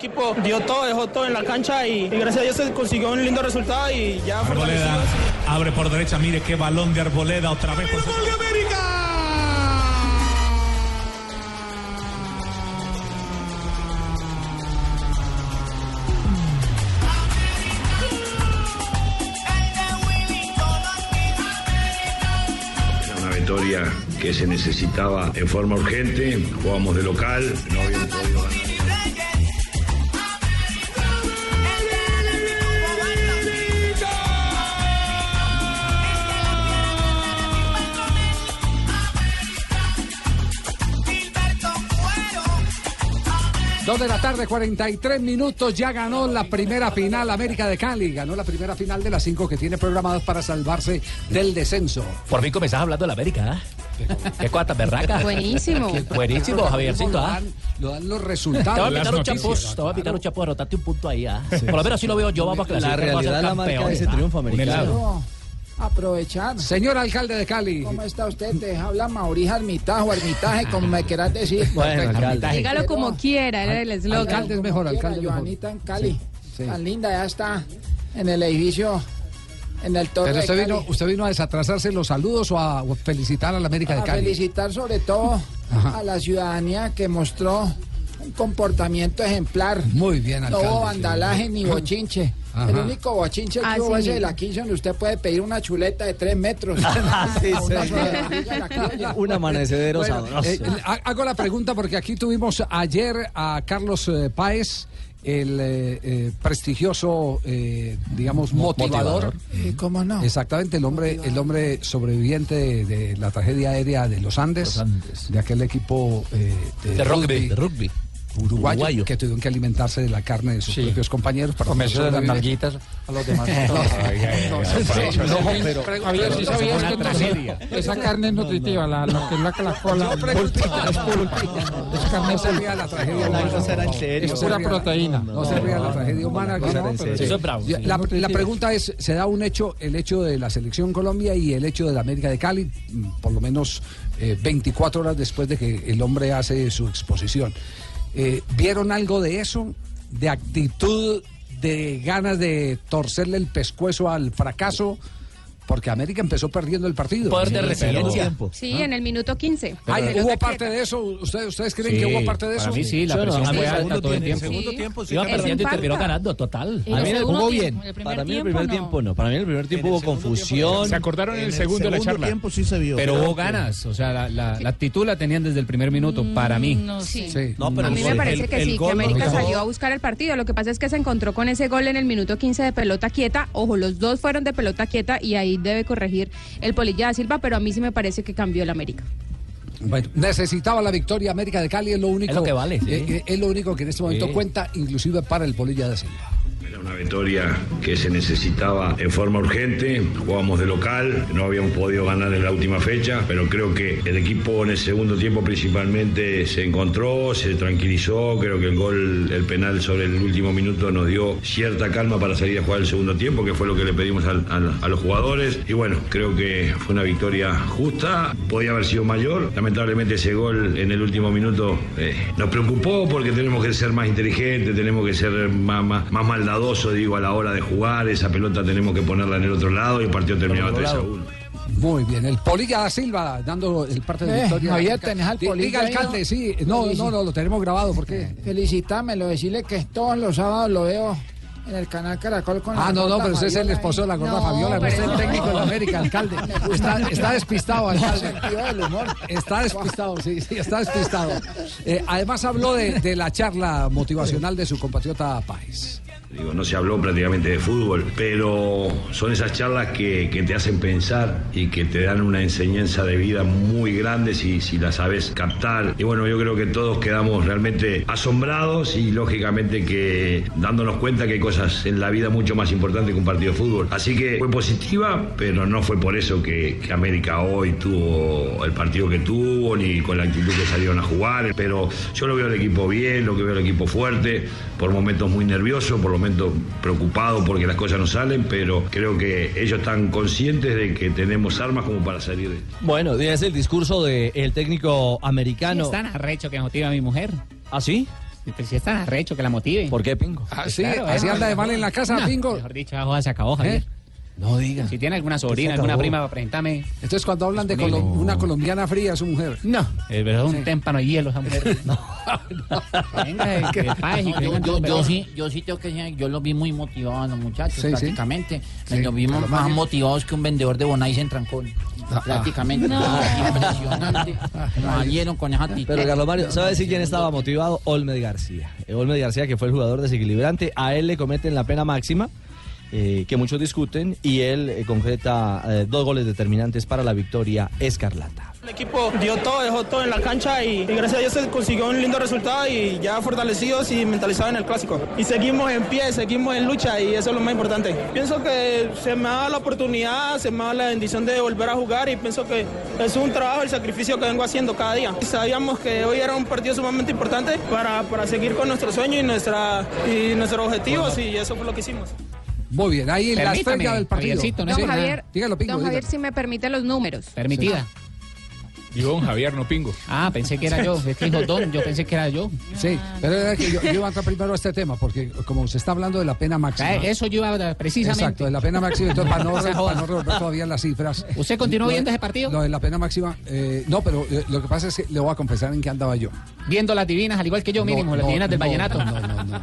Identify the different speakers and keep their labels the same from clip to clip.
Speaker 1: Equipo dio todo, dejó todo en la cancha y, y gracias a Dios se consiguió un lindo resultado y ya
Speaker 2: Arboleda abre por derecha, mire qué balón de Arboleda otra vez. Por ¡Gol de América!
Speaker 3: Era una victoria que se necesitaba en forma urgente, jugamos de local, no habíamos podido ganar.
Speaker 4: Dos de la tarde, 43 minutos. Ya ganó la primera final América de Cali. Ganó la primera final de las cinco que tiene programadas para salvarse del descenso.
Speaker 5: Por fin comenzás hablando de la América, ¿ah? Qué cuata berraca.
Speaker 6: Buenísimo.
Speaker 5: Buenísimo, Javiercito,
Speaker 4: Lo
Speaker 5: ¿ah?
Speaker 4: dan, lo dan los
Speaker 5: Te voy a
Speaker 4: resultados.
Speaker 5: picar un chapuz, te voy a picar un chapuz, anotarte un punto ahí, ¿ah? Por lo menos así lo veo yo, vamos a
Speaker 7: La
Speaker 5: clasificar, a ser
Speaker 7: realidad la marca
Speaker 5: campeones,
Speaker 7: ese triunfo
Speaker 2: Un
Speaker 7: americano.
Speaker 8: Aprovechar.
Speaker 4: Señor alcalde de Cali.
Speaker 8: ¿Cómo está usted? Te habla Mauricio Armitajo, o Ermitaje, como me quieras decir.
Speaker 7: Bueno, alcalde.
Speaker 6: Dígalo como quiera, era el eslogan.
Speaker 4: Alcalde es mejor, alcalde.
Speaker 8: Joanita en Cali.
Speaker 4: sí.
Speaker 8: Tan linda, ya está en el edificio, en el torre
Speaker 4: Pero
Speaker 8: de
Speaker 4: usted
Speaker 8: Cali.
Speaker 4: vino, usted vino a desatrasarse los saludos o a felicitar a la América de
Speaker 8: a
Speaker 4: Cali.
Speaker 8: felicitar sobre todo
Speaker 4: Ajá.
Speaker 8: a la ciudadanía que mostró un comportamiento ejemplar.
Speaker 4: Muy bien,
Speaker 8: No
Speaker 4: alcalde. sí.
Speaker 8: vandalaje ni bochinche.
Speaker 4: Ajá.
Speaker 8: El único bochinche que
Speaker 6: Ah,
Speaker 8: hubo
Speaker 6: sí.
Speaker 8: es el de la 15 donde usted puede pedir una chuleta de 3 metros.
Speaker 7: Sí,
Speaker 8: la criolla.
Speaker 7: Un amanecedero
Speaker 4: Bueno,
Speaker 7: sabroso.
Speaker 4: eh, ha- hago la pregunta porque aquí tuvimos ayer a Carlos eh, Páez, el eh, eh, prestigioso, eh, digamos, motivador.
Speaker 8: ¿Y cómo no?
Speaker 4: Exactamente, el hombre, el hombre sobreviviente de, de la tragedia aérea de los Andes,
Speaker 5: Los Andes.
Speaker 4: de aquel equipo eh,
Speaker 5: De rugby, de rugby.
Speaker 4: Uruguayo,
Speaker 5: Uruguayo.
Speaker 4: que tuvieron que alimentarse de la carne de sus propios compañeros para poder sobrevivir.
Speaker 8: a los demás.
Speaker 4: pero-
Speaker 8: Javier, ¿sí sabías
Speaker 2: una
Speaker 8: que no-
Speaker 2: tragedia.
Speaker 8: esa carne es nutritiva, la, lo que es la, la cola?
Speaker 4: Yo preguntaba.
Speaker 8: Es carne
Speaker 4: No se ría la tragedia se
Speaker 8: pura proteína.
Speaker 4: No se ría la tragedia humana.
Speaker 5: Eso es bravo.
Speaker 4: La, pregunta es, ¿se da un hecho, el hecho de la selección Colombia y el hecho de la América de Cali, mm, por lo menos eh, 24 horas después de que el hombre hace su exposición? Eh, ¿Vieron algo de eso? ¿De actitud, de ganas de torcerle el pescuezo al fracaso? Porque América empezó perdiendo el partido.
Speaker 5: Poder de
Speaker 4: Sí,
Speaker 5: resiliencia.
Speaker 6: Sí, en el minuto 15.
Speaker 4: Ay, ¿Hubo parte de eso? ¿Ustedes, ustedes creen que hubo parte de eso?
Speaker 9: Para mí sí, la presión
Speaker 5: a
Speaker 9: fue alta todo el
Speaker 5: tiempo,
Speaker 9: tiempo.
Speaker 5: sí.
Speaker 2: tiempo sí
Speaker 5: Iba
Speaker 6: Es
Speaker 5: perdiendo y terminó ganando, total.
Speaker 6: En
Speaker 7: Para
Speaker 6: el
Speaker 7: mí, jugó bien.
Speaker 6: en el primer
Speaker 7: Para mí el
Speaker 6: tiempo,
Speaker 7: primer
Speaker 6: no.
Speaker 7: tiempo no. Para mí el primer tiempo hubo confusión.
Speaker 9: Se acordaron en el segundo de la charla.
Speaker 7: tiempo sí se vio.
Speaker 9: Pero hubo ganas, o sea, la, actitud la tenían desde el primer minuto, para mí.
Speaker 6: No, sí.
Speaker 4: Sí.
Speaker 7: No, pero
Speaker 6: A mí me parece que sí, que América salió a buscar el partido. Lo que pasa es que se encontró con ese gol en el minuto 15 de pelota quieta. Ojo, los dos fueron de pelota quieta y ahí debe corregir el Polilla da Silva, pero a mí sí me parece que cambió el América.
Speaker 4: Bueno, necesitaba la victoria América de Cali, es lo único,
Speaker 5: Es lo que vale, sí.
Speaker 4: eh, eh, es lo único que en este momento
Speaker 5: Sí.
Speaker 4: cuenta, inclusive para el Polilla de Silva.
Speaker 3: Una victoria que se necesitaba en forma urgente, jugábamos de local, no habíamos podido ganar en la última fecha, pero creo que el equipo en el segundo tiempo principalmente se encontró, se tranquilizó, creo que el gol, el penal sobre el último minuto nos dio cierta calma para salir a jugar el segundo tiempo, que fue lo que le pedimos a los jugadores, y bueno, creo que fue una victoria justa, podía haber sido mayor, lamentablemente ese gol en el último minuto eh, nos preocupó porque tenemos que ser más inteligentes, tenemos que ser más, más, más maldadosos, digo, a la hora de jugar. Esa pelota tenemos que ponerla en el otro lado y el partido terminaba 3 a 1.
Speaker 4: Muy bien, el Polilla da Silva dando el parte de
Speaker 8: Eh,
Speaker 4: victoria.
Speaker 8: Javier, ¿tenés al Polilla
Speaker 4: Diga, alcalde,
Speaker 8: no?
Speaker 4: sí. No, no, no, lo tenemos grabado, ¿por qué?
Speaker 8: Felicitámelo, decirle que todos los sábados lo veo en el canal Caracol con
Speaker 4: Ah,
Speaker 8: la
Speaker 4: no, no, pero ese es el esposo de la gorda
Speaker 8: No,
Speaker 4: Fabiola, no es el técnico de la América, alcalde. Está, está despistado, alcalde.
Speaker 8: Sentido del humor.
Speaker 4: Está despistado, sí, sí, está despistado. Eh, además habló de, de la charla motivacional de su compatriota Páez.
Speaker 3: Digo, no se habló prácticamente de fútbol, pero son esas charlas que, que te hacen pensar y que te dan una enseñanza de vida muy grande si, si la sabes captar. Y bueno, yo creo que todos quedamos realmente asombrados y lógicamente que dándonos cuenta que hay cosas en la vida mucho más importantes que un partido de fútbol. Así que fue positiva, pero no fue por eso que, América hoy tuvo el partido que tuvo ni con la actitud que salieron a jugar. Pero yo lo veo al equipo bien, lo que veo al equipo fuerte, por momentos muy nervioso, por momentos preocupado porque las cosas no salen, pero creo que ellos están conscientes de que tenemos armas como para salir de esto.
Speaker 7: Bueno, es el discurso del técnico americano.
Speaker 10: Es tan arrecho que motiva a mi mujer.
Speaker 7: ¿Ah, sí?
Speaker 10: Pues si es tan arrecho que la motive.
Speaker 7: ¿Por qué, Pingo?
Speaker 4: Ah, sí, así anda de mal en la casa,
Speaker 10: No,
Speaker 4: Pingo.
Speaker 10: Mejor dicho, la joda se acabó, Javier.
Speaker 7: No diga.
Speaker 10: Si tiene alguna sobrina, alguna prima para presentarme.
Speaker 4: Entonces cuando hablan de colo- una colombiana fría, su mujer.
Speaker 10: No, es verdad, un témpano de hielo esa mujer. Venga, que paz y que
Speaker 11: yo,
Speaker 10: vengan
Speaker 11: yo, sí, yo sí tengo que decir, yo los vi muy motivados a los muchachos,
Speaker 4: Sí, sí.
Speaker 11: prácticamente.
Speaker 4: Sí,
Speaker 11: Los vimos más motivados que un vendedor de Bonais en Trancón.
Speaker 4: Ah,
Speaker 11: prácticamente.
Speaker 7: No.
Speaker 11: Impresionante. Nos salieron con esa actitud.
Speaker 7: Pero Carlos Mario, ¿sabe decir quién estaba motivado? Olmed García. Eh, Olmed García, que fue el jugador desequilibrante, a él le cometen la pena máxima, eh, que muchos discuten, y él eh, concreta eh, dos goles determinantes para la victoria escarlata.
Speaker 1: El equipo dio todo, dejó todo en la cancha y, gracias a Dios se consiguió un lindo resultado y ya fortalecidos y mentalizados en el clásico. Y seguimos en pie, seguimos en lucha y eso es lo más importante. Pienso que se me dado la oportunidad, se me dado la bendición de volver a jugar y pienso que es un trabajo, el sacrificio que vengo haciendo cada día. Sabíamos que hoy era un partido sumamente importante para, para seguir con nuestro sueño y, nuestra, y nuestros objetivos y eso fue lo que hicimos.
Speaker 4: Muy bien, ahí la
Speaker 10: Permítame,
Speaker 4: estrella del partido.
Speaker 10: Javiercito, no
Speaker 4: Sí,
Speaker 6: Don Javier,
Speaker 4: Dígalo, Pingo,
Speaker 6: don Javier,
Speaker 4: dígalo.
Speaker 6: si me permite los números.
Speaker 10: Permitida.
Speaker 2: Digo don Javier, no Pingo.
Speaker 10: Ah, pensé que era yo. Es que dijo Don, yo pensé que era yo.
Speaker 4: Sí, pero era que yo, yo iba a entrar primero a este tema, porque como se está hablando de la pena máxima.
Speaker 10: Ah, Eso yo iba a- precisamente.
Speaker 4: Exacto, de la pena máxima, entonces para no, para no revolver todavía las cifras.
Speaker 10: ¿Usted continuó
Speaker 4: Lo
Speaker 10: viendo ese partido?
Speaker 4: Lo de la pena máxima, eh, no, pero eh, lo que pasa es que le voy a confesar en qué andaba yo.
Speaker 10: Viendo las divinas, al igual que yo, mínimo, las
Speaker 4: no,
Speaker 10: divinas del
Speaker 4: no,
Speaker 10: vallenato.
Speaker 4: no, no, no, no,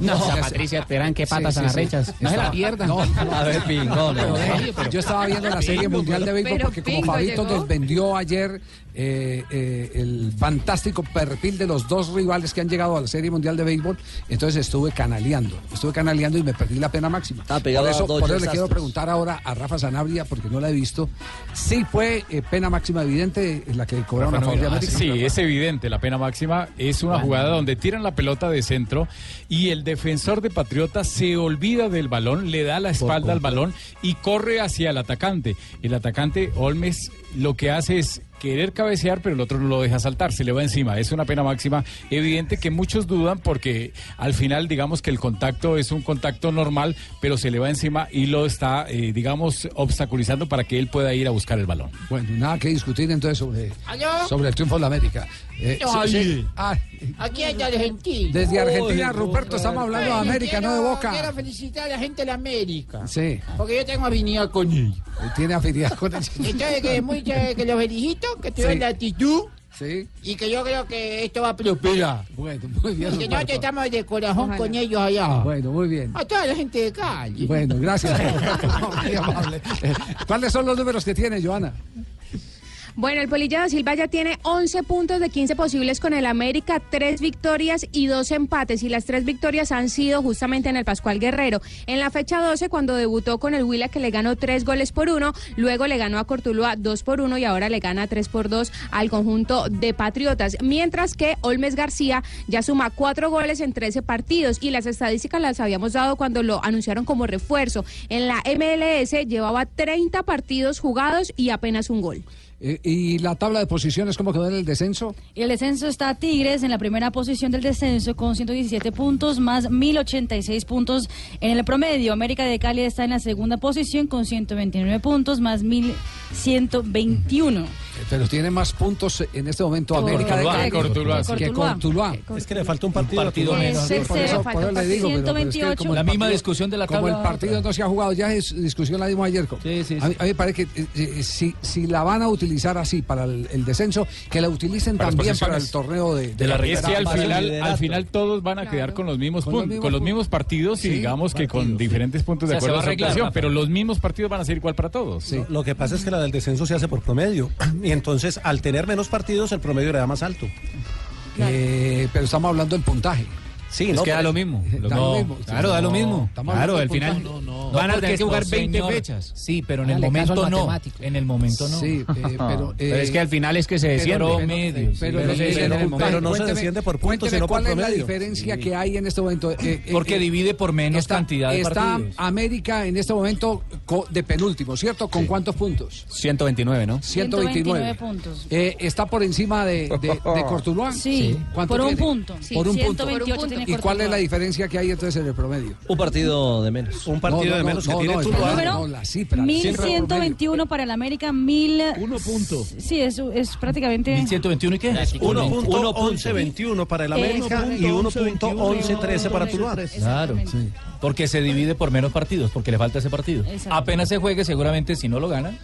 Speaker 10: No,
Speaker 4: No,
Speaker 10: Patricia Terán, qué patas
Speaker 4: Sí,
Speaker 10: tan
Speaker 4: sí, sí.
Speaker 10: arrechas. No se la pierdan.
Speaker 4: no, no.
Speaker 7: A ver, Pingo, no.
Speaker 10: Pero-
Speaker 4: Yo estaba viendo la serie mundial de béisbol porque como Fabito nos vendió ayer ser eh, eh, el fantástico perfil de los dos rivales que han llegado a la serie mundial de béisbol, entonces estuve canaleando, estuve canaleando y me perdí la pena máxima.
Speaker 7: Ah, pegado
Speaker 4: por
Speaker 7: a
Speaker 4: eso,
Speaker 7: Dodgers
Speaker 4: por eso le quiero preguntar ahora a Rafa Sanabria, porque no la he visto, si fue eh, pena máxima evidente la que cobraron a favor de América.
Speaker 2: Sí, es evidente. La pena máxima es una jugada donde tiran la pelota de centro y el defensor de Patriota se olvida del balón, le da la espalda al balón y corre hacia el atacante. El atacante Olmes lo que hace es querer cabecear, pero el otro no lo deja saltar, se le va encima. Es una pena máxima evidente que muchos dudan porque al final digamos que el contacto es un contacto normal, pero se le va encima y lo está, eh, digamos, obstaculizando para que él pueda ir a buscar el balón.
Speaker 4: Bueno, nada que discutir entonces sobre, sobre el triunfo de la América. Eh,
Speaker 11: Ay.
Speaker 4: sí, sí. Ay,
Speaker 11: Aquí hay de Argentina.
Speaker 4: desde Argentina,
Speaker 7: Uy,
Speaker 4: Ruperto, estamos hablando de América, no de Boca.
Speaker 11: Quiero felicitar a la gente de la América.
Speaker 4: Sí,
Speaker 11: Porque yo tengo afinidad con ellos.
Speaker 4: tiene afinidad con el...
Speaker 11: Entonces, que, muy, que, que los felicito, que tuvieron
Speaker 4: Sí.
Speaker 11: la actitud
Speaker 4: Sí,
Speaker 11: y que yo creo que esto va a prosperar.
Speaker 4: bueno, muy bien.
Speaker 11: Y que nosotros estamos de corazón
Speaker 6: Ojalá.
Speaker 11: con ellos allá.
Speaker 4: Bueno, muy bien.
Speaker 11: A toda la gente de Cali.
Speaker 4: Bueno, gracias. Muy amable. Eh, ¿Cuáles son los números que tiene, Joana?
Speaker 6: Bueno, el Polilla da Silva ya tiene 11 puntos de 15 posibles con el América, 3 victorias y 2 empates. Y las 3 victorias han sido justamente en el Pascual Guerrero. En la fecha 12, cuando debutó con el Huila, que le ganó 3 goles por 1, luego le ganó a Cortuluá 2 por 1 y ahora le gana 3 por 2 al conjunto de Patriotas. Mientras que Olmes García ya suma 4 goles en 13 partidos y las estadísticas las habíamos dado cuando lo anunciaron como refuerzo. En la MLS llevaba 30 partidos jugados y apenas un gol.
Speaker 4: Eh, ¿Y la tabla de posiciones cómo quedó en el descenso?
Speaker 12: Y el descenso está Tigres en la primera posición del descenso con 117 puntos más 1086 puntos en el promedio. América de Cali está en la segunda posición con 129 puntos más 1121.
Speaker 4: pero tiene más puntos en este momento América de Cali
Speaker 2: Cortuluá,
Speaker 4: que Cortuluá.
Speaker 13: Es que le falta un partido.
Speaker 2: partido
Speaker 13: a Tuluá.
Speaker 2: menos.
Speaker 4: Por eso, por eso le digo, pero- pero es que como
Speaker 10: La
Speaker 4: el
Speaker 10: misma
Speaker 4: partido-
Speaker 10: discusión de la
Speaker 4: Como el
Speaker 10: tabla.
Speaker 4: partido no se ha jugado, ya es discusión la dimos ayer.
Speaker 7: Sí, sí,
Speaker 4: A, mí, a mí me parece que eh, eh, si, si la van a utilizar así para el, el descenso, que la utilicen
Speaker 2: Para
Speaker 4: también para el torneo de,
Speaker 2: De la es que al final,
Speaker 7: liderato.
Speaker 2: al final todos van a quedar con los mismos
Speaker 4: Con los mismos
Speaker 2: con los
Speaker 4: puntos.
Speaker 2: mismos partidos y
Speaker 4: Sí,
Speaker 2: digamos que con
Speaker 4: sí.
Speaker 2: diferentes puntos de
Speaker 10: O sea, se
Speaker 2: acuerdo a
Speaker 10: Rafa.
Speaker 2: pero los mismos partidos van a ser igual para todos.
Speaker 13: Lo que pasa es que la del descenso se hace por promedio. Y entonces, al tener menos partidos, el promedio le da más alto.
Speaker 4: Eh, pero estamos hablando del puntaje.
Speaker 13: Sí,
Speaker 10: Es
Speaker 13: no,
Speaker 10: que da lo mismo.
Speaker 4: Da lo mismo.
Speaker 10: Claro, da lo mismo. Claro, al final van a tener que jugar
Speaker 5: no,
Speaker 10: 20
Speaker 5: señor.
Speaker 10: fechas. Sí, pero en el
Speaker 5: Hágale caso
Speaker 10: momento no. En el momento no.
Speaker 4: Sí, eh, pero,
Speaker 10: Pero
Speaker 4: eh,
Speaker 10: es que al final es que se desciende.
Speaker 4: pero-. Pero,
Speaker 10: el
Speaker 13: no se desciende por puntos, sino por
Speaker 4: ¿Cuál es la
Speaker 13: promedio?
Speaker 4: diferencia que hay en este momento? Eh, eh,
Speaker 10: Porque divide por menos
Speaker 4: está,
Speaker 10: cantidad de
Speaker 4: está
Speaker 10: partidos.
Speaker 4: América en este momento de penúltimo, ¿cierto? ¿Con cuántos puntos?
Speaker 10: 129, ¿no?
Speaker 12: 129 puntos.
Speaker 4: Eh, ¿Está por encima de, de, de Cortuluá?
Speaker 12: Sí,
Speaker 4: ¿Cuánto
Speaker 12: por un punto.
Speaker 4: Por un punto.
Speaker 12: 128 tiene
Speaker 4: ¿Y cuál es la diferencia que hay entonces en el promedio?
Speaker 7: Un partido de menos.
Speaker 13: Un partido
Speaker 4: No, no,
Speaker 13: de
Speaker 4: no,
Speaker 13: menos
Speaker 4: no,
Speaker 13: que tiene
Speaker 12: número?
Speaker 4: No, la cifra.
Speaker 12: 1121 para el América, 1000.
Speaker 2: Uno punto.
Speaker 12: Sí, eso es prácticamente.
Speaker 10: 1121 y qué?
Speaker 13: 1.1121 para el América y 1.1113 para Tuluá.
Speaker 10: Claro. Porque se divide por menos partidos, porque le falta ese partido.
Speaker 12: Exacto.
Speaker 10: Apenas se juegue, seguramente si no lo gana,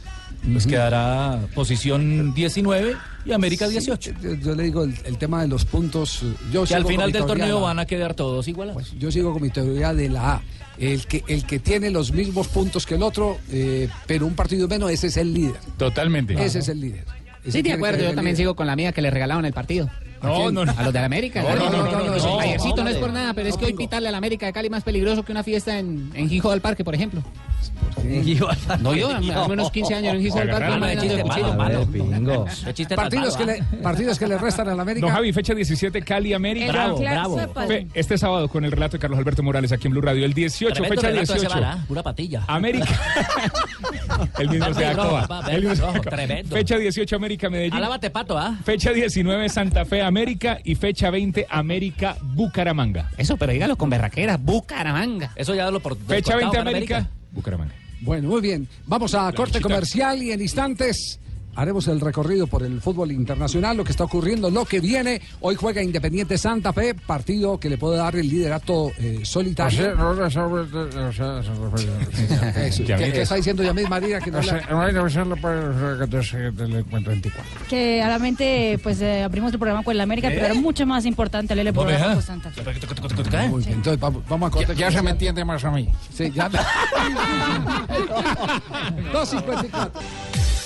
Speaker 10: pues quedará posición 19 y América 18.
Speaker 4: Yo, yo le digo el, el tema de los puntos. Yo
Speaker 10: Que al final del torneo van a quedar todos igualados.
Speaker 4: Yo sigo con mi teoría de la A. El que, el que tiene los mismos puntos que el otro, eh, pero un partido menos, ese es el líder.
Speaker 2: Totalmente.
Speaker 4: Ese es el líder. Ese
Speaker 5: Sí, de acuerdo, yo también
Speaker 4: líder.
Speaker 5: sigo con la mía que le regalaron el partido.
Speaker 2: No, no, no.
Speaker 5: A los de la América.
Speaker 2: No, no, no, no, no, no.
Speaker 5: Ayercito no es por nada, pero es que hoy pitarle a la América de Cali más peligroso que una fiesta en, en Gijo del Parque, por ejemplo. No, yo, al menos 15 años en.
Speaker 7: Pingo.
Speaker 4: Partidos que, le, partidos que le restan a la América.
Speaker 2: Don Javi, fecha 17, Cali, América.
Speaker 5: Bravo, bravo.
Speaker 2: Este sábado con el relato de Carlos Alberto Morales aquí en Blue Radio. El 18,
Speaker 5: Tremendo
Speaker 2: fecha
Speaker 5: relato ese
Speaker 2: 18.
Speaker 5: bar, ¿ah? Pura patilla.
Speaker 2: América. el mismo se
Speaker 5: tremendo.
Speaker 2: Fecha 18, América, Medellín.
Speaker 5: Alábate, pato, ¿ah?
Speaker 2: Fecha 19, Santa Fe, América. Y fecha 20, América, Bucaramanga.
Speaker 5: Eso, pero dígalo con berraquera. Bucaramanga.
Speaker 10: Eso ya lo por
Speaker 2: Fecha
Speaker 10: descontado
Speaker 2: 20,
Speaker 10: para
Speaker 2: América, Bucaramanga.
Speaker 4: Bueno, muy bien. Vamos a corte comercial y en instantes haremos el recorrido por el fútbol internacional, lo que está ocurriendo, lo que viene. Hoy juega Independiente Santa Fe, partido que le puede dar el liderato eh, solitario.
Speaker 2: Ya
Speaker 4: ¿Qué, está diciendo Yamil María? Que no la-
Speaker 12: Que claramente pues eh, abrimos el programa con el América, pero era mucho más importante leer el programa con Santa Fe.
Speaker 4: Muy bien, entonces vamos, vamos a corte
Speaker 10: Ya se me entiende más a mí.
Speaker 4: Sí, ya. 2.54.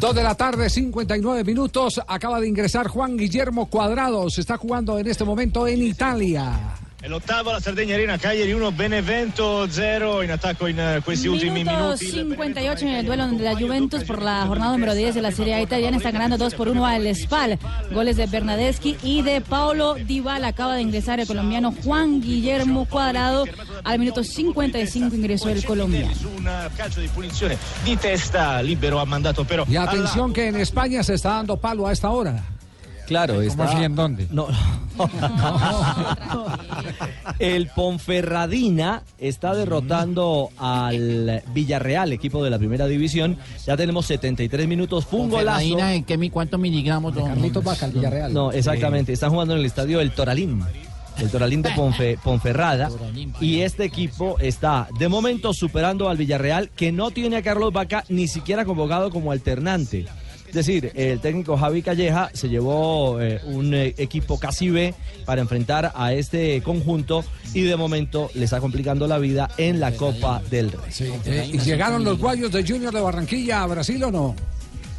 Speaker 4: Dos de la tarde, 59 minutos. Acaba de ingresar Juan Guillermo Cuadrado. Se está jugando en este momento en Italia.
Speaker 14: È l'ottavo la Sardegna Arena, Cagliari 1, Benevento 0 in attacco in eh, questi ultimi
Speaker 12: Minuto
Speaker 14: minuti.
Speaker 12: 58 en el duelo de la Juventus por la jornada número 10 de la Serie A italiana. Está ganando 2 por 1 al Spal. Goles de Bernadeschi y de Paulo Dybala. Acaba de ingresar el colombiano Juan Guillermo Cuadrado. Al minuto 55 ingresó el colombiano.
Speaker 14: Eh,
Speaker 4: Y atención que en España se está dando palo a esta hora.
Speaker 7: Claro, está...
Speaker 10: así, en dónde?
Speaker 7: No. El Ponferradina está derrotando al Villarreal, equipo de la primera división. Ya tenemos 73 minutos. Fue un golazo.
Speaker 5: ¿en qué, mi- cuántos miligramos? don-
Speaker 4: Carlitos Vaca, el Villarreal.
Speaker 7: No, exactamente. Están jugando en el estadio El Toralín. El Toralín de Ponfe- Ponferrada. Y este equipo está de momento superando al Villarreal, que no tiene a Carlos Vaca ni siquiera convocado como alternante. Es decir, el técnico Javi Calleja se llevó eh, un eh, equipo casi B para enfrentar a este conjunto y de momento le está complicando la vida en la Copa del Rey.
Speaker 4: Eh, ¿Y llegaron los guayos de Junior de Barranquilla a Brasil o no?